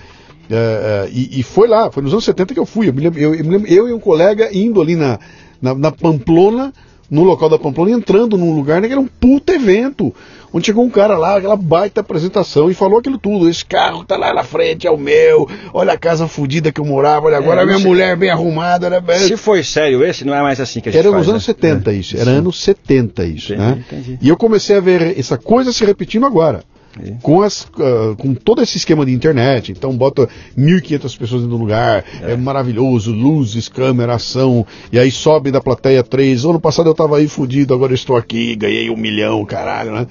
É, é, e, e foi lá, foi nos anos 70 que eu fui. Eu, me lembro, eu, eu me lembro- eu e um colega indo ali na, na, na Pamplona, no local da Pamplona, entrando num lugar né, que era um puta evento. Onde chegou um cara lá, aquela baita apresentação, e falou aquilo tudo. Esse carro tá lá na frente, é o meu. Olha a casa fodida que eu morava, olha agora É, a minha sei- mulher bem arrumada. Né? Se foi sério esse, não é mais assim que a gente Era faz, nos anos né? 70 isso, era Sim. anos 70 isso, Entendi, né? entendi. E eu comecei a ver essa coisa se repetindo agora. É. Com, as, ah, com todo esse esquema de internet, então bota 1.500 pessoas do lugar, é. maravilhoso, luzes, câmera, ação, e aí sobe da plateia 3. Ano passado eu tava aí fudido, agora estou aqui, ganhei um milhão, caralho, né?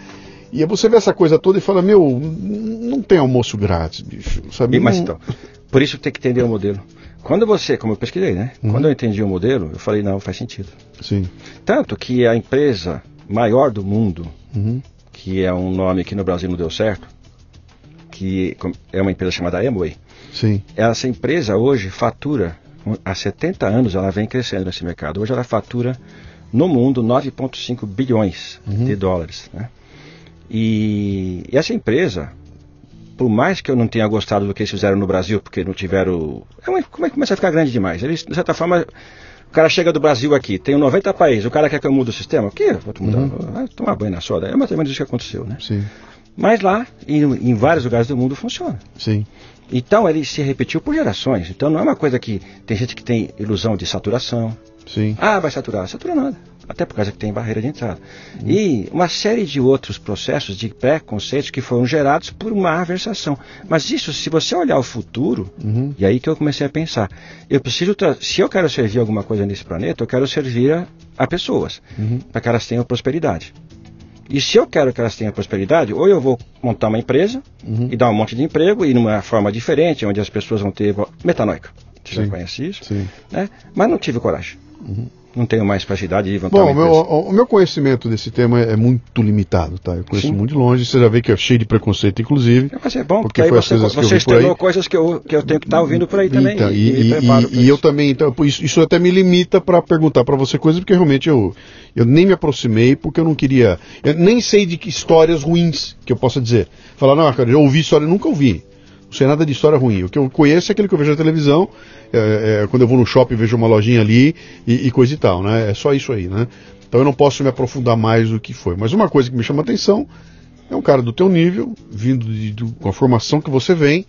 E aí você vê essa coisa toda e fala: Meu, não tem almoço grátis, bicho, sabe? E, mas então, por isso tem que entender o modelo. Quando você, como eu pesquisei, né? Uhum. Quando eu entendi o modelo, eu falei, não, faz sentido. Sim. Tanto que a empresa maior do mundo, Uhum. Que é um nome que no Brasil não deu certo, que é uma empresa chamada Amway, Sim. essa empresa hoje fatura, há 70 anos ela vem crescendo nesse mercado. Hoje ela fatura no mundo 9,5 bilhões de dólares. Né? E, e essa empresa, por mais que eu não tenha gostado do que eles fizeram no Brasil, porque não tiveram. É uma, como é que começa a ficar grande demais? Eles, de certa forma, cara chega do Brasil aqui, tem 90 países, o cara quer que eu mude o sistema? O quê? Vou mudar, vai tomar banho na soda. É mais ou menos isso que aconteceu, né? Sim. Mas lá, em, em vários lugares do mundo, funciona. Sim. Então ele se repetiu por gerações. Então não é uma coisa que tem gente que tem ilusão de saturação. Sim. Ah, vai saturar. Satura nada. Até por causa que tem barreira de entrada. E uma série de outros processos de preconceitos que foram gerados por uma aversação. Mas isso, se você olhar o futuro, Uhum. e aí que eu comecei a pensar, eu preciso, se eu quero servir alguma coisa nesse planeta, eu quero servir a, a pessoas, Uhum. para que elas tenham prosperidade. E se eu quero que elas tenham prosperidade, ou eu vou montar uma empresa Uhum. e dar um monte de emprego e numa forma diferente, onde as pessoas vão ter metanoica. Você já Sim. conhece isso? Sim. Né? Mas não tive coragem. Não tenho mais capacidade de levantar Bom, meu, o, o meu conhecimento desse tema é, é muito limitado, tá? Eu conheço Sim. muito de longe, você já vê que é cheio de preconceito, inclusive. Mas é bom, porque porque, aí você, coisas que eu você coisas que eu, que eu tenho que estar ouvindo por aí também. Então, e, e, e- e- eu também, então, isso, isso até me limita para perguntar para você coisas, porque realmente eu, eu nem me aproximei, porque eu não queria. Eu nem sei de que histórias ruins que eu possa dizer. Falar, não, cara, eu ouvi história, nunca ouvi. Não sei nada de história ruim. O que eu conheço é aquilo que eu vejo na televisão, é, é, quando eu vou no shopping vejo uma lojinha ali e, e coisa e tal, né? É só isso aí, né? Então eu não posso me aprofundar mais do que foi. Mas uma coisa que me chama a atenção é um cara do teu nível, vindo de, do- com a formação que você vem,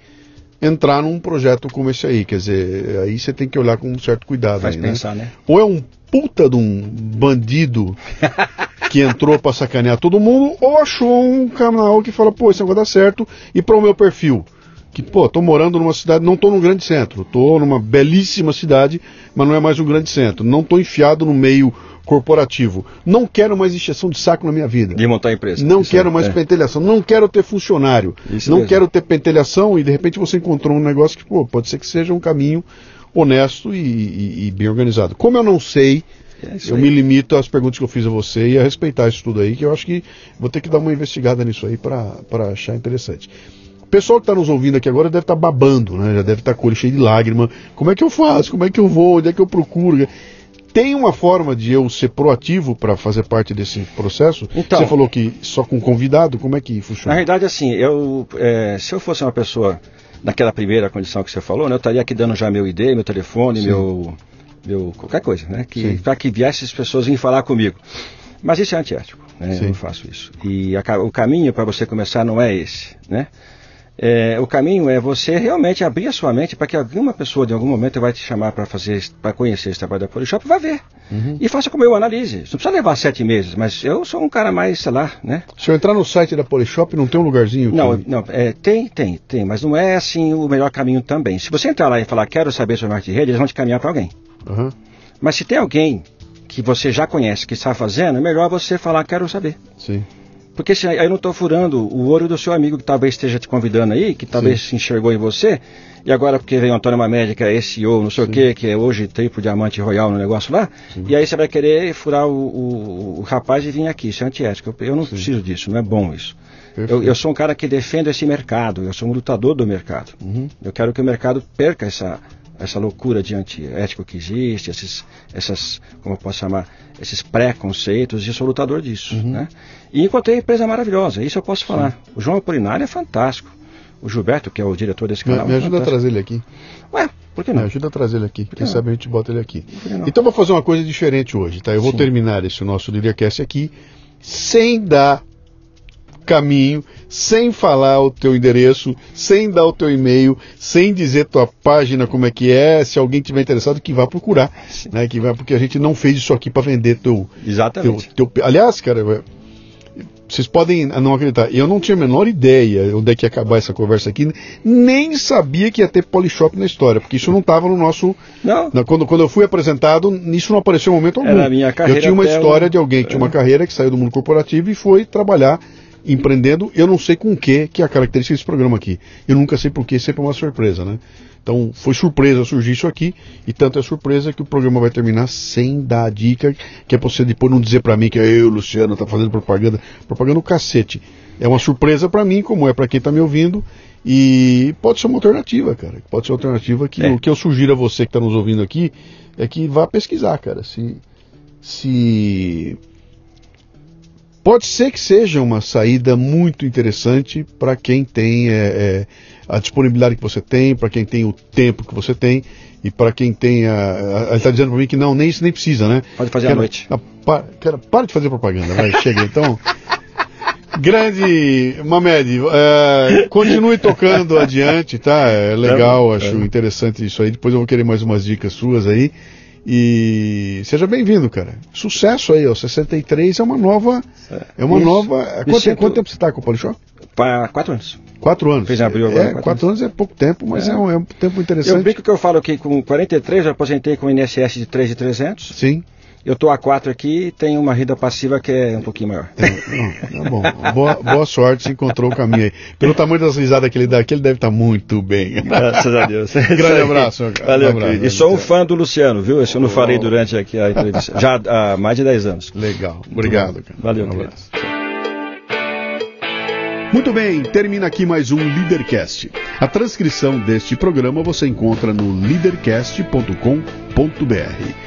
entrar num projeto como esse aí. Quer dizer, aí você tem que olhar com um certo cuidado. Faz aí, né? pensar, né? Ou é um puta de um bandido [laughs] que entrou pra sacanear todo mundo, ou achou um canal que fala, pô, esse negócio dá certo, e para o meu perfil. Que, pô, tô morando numa cidade, não tô num grande centro, tô numa belíssima cidade, mas não é mais um grande centro. Não tô enfiado no meio corporativo. Não quero mais encheção de saco na minha vida. De montar empresa. Não Isso quero é, mais é. pentelhação, não quero ter funcionário. Isso não mesmo. quero ter pentelhação e de repente você encontrou um negócio que, pô, pode ser que seja um caminho honesto e, e, e bem organizado. Como eu não sei, é eu aí. me limito às perguntas que eu fiz a você e a respeitar isso tudo aí, que eu acho que vou ter que dar uma investigada nisso aí para achar interessante. O pessoal que está nos ouvindo aqui agora deve estar tá babando, né? Já deve estar tá com o olho cheio de lágrima. Como é que eu faço? Como é que eu vou? Onde é que eu procuro? Tem uma forma de eu ser proativo para fazer parte desse processo? Então, Você falou que só com convidado, como é que funciona? Na verdade, assim, eu, é, se eu fosse uma pessoa naquela primeira condição que você falou, né, eu estaria aqui dando já meu ID, meu telefone, meu, meu qualquer coisa, né, que para que viessem as pessoas virem falar comigo. Mas isso é antiético, né, eu não faço isso. E a, o caminho para você começar não é esse, né? É, o caminho é você realmente abrir a sua mente para que alguma pessoa de algum momento vai te chamar para fazer, para conhecer esse trabalho da Polishop e vai ver. Uhum. E faça como eu analise. Não precisa levar sete meses, mas eu sou um cara mais, sei lá, né? Se eu entrar no site da Polishop, não tem um lugarzinho? Não, que... não é, tem, tem, tem, mas não é assim o melhor caminho também. Se você entrar lá e falar, quero saber sobre marketing de rede, eles vão te caminhar para alguém. Uhum. Mas se tem alguém que você já conhece, que está fazendo, é melhor você falar, quero saber. Sim. Porque se, aí eu não estou furando o olho do seu amigo que talvez esteja te convidando aí, que talvez Sim. se enxergou em você, e agora porque vem o Antônio Mamédia, que é SEO, não sei Sim. o quê, que é hoje triplo diamante royal no negócio lá, Sim. e aí você vai querer furar o, o, o, rapaz e vir aqui, isso é antiético. Eu, eu não preciso disso, não é bom isso. Eu, eu, sou um cara que defende esse mercado, eu sou um lutador do mercado. Uhum. Eu quero que o mercado perca essa, essa loucura de antiético que existe, esses, essas, como eu posso chamar, esses preconceitos, e sou lutador disso. Uhum. Né? E encontrei empresa maravilhosa, isso eu posso falar. Sim. O João Apolinário é fantástico. O Gilberto, que é o diretor desse canal. Me, me ajuda é a trazer ele aqui. Ué, por que não? Me ajuda a trazer ele aqui. Quem não? sabe a gente bota ele aqui. Então vou fazer uma coisa diferente hoje, tá? Eu vou Sim. terminar esse nosso Leadercast aqui sem dar caminho, sem falar o teu endereço, sem dar o teu e-mail, sem dizer tua página como é que é, se alguém tiver interessado que vá procurar, né? Que vá porque a gente não fez isso aqui para vender teu Exatamente. Teu, teu, aliás, cara, vocês podem não acreditar, eu não tinha a menor ideia onde é que ia acabar essa conversa aqui, nem sabia que ia ter Polishop na história, porque isso não estava no nosso. Não. Na, quando, quando eu fui apresentado, isso não apareceu em momento algum. Era a minha carreira eu tinha uma história de alguém que tinha uma é. carreira, que saiu do mundo corporativo e foi trabalhar empreendendo, eu não sei com o que, que é a característica desse programa aqui. Eu nunca sei por que, sempre é uma surpresa, né? Então foi surpresa surgir isso aqui, e tanto é surpresa que o programa vai terminar sem dar a dica, que é pra você depois não dizer para mim que eu, Luciano, tá fazendo propaganda. Propaganda o cacete. É uma surpresa para mim, como é para quem tá me ouvindo, e pode ser uma alternativa, cara. Pode ser uma alternativa que é. o que eu sugiro a você que está nos ouvindo aqui é que vá pesquisar, cara. Se, se Pode ser que seja uma saída muito interessante para quem tem é, é, a disponibilidade que você tem, para quem tem o tempo que você tem e para quem tem a. Ele está dizendo para mim que não, nem isso nem precisa, né? Pode fazer quero, à noite. A, para, quero, para de fazer propaganda, vai, chega. Então. [laughs] Grande Mamed, é, continue tocando adiante, tá? É legal, acho interessante isso aí. Depois eu vou querer mais umas dicas suas aí. E seja bem-vindo, cara. Sucesso aí, ó. 63 é uma nova. É uma Isso. nova. Quanto, sinto... quanto, tempo você está com o Polishop? Para quatro anos. Quatro anos. Fez abril agora. É, quatro, quatro anos. anos. é pouco tempo, mas é, é, um, é um tempo interessante. Eu brinco que eu falo que com 43 eu aposentei com o INSS de 3,300. Sim. Eu estou a 4 aqui e tenho uma renda passiva que é um pouquinho maior. Tá bom. Boa, boa sorte, se encontrou o caminho aí. Pelo tamanho das risadas que ele dá aqui, ele deve estar tá muito bem. Graças a Deus. [laughs] Grande abraço. Valeu, um abraço, E sou um fã do Luciano, viu? Isso eu não farei durante aqui a entrevista. Já há mais de 10 anos. Legal. Obrigado. Cara. Valeu, um abraço. Muito bem, termina aqui mais um Leadercast. A transcrição deste programa você encontra no leadercast.com.br.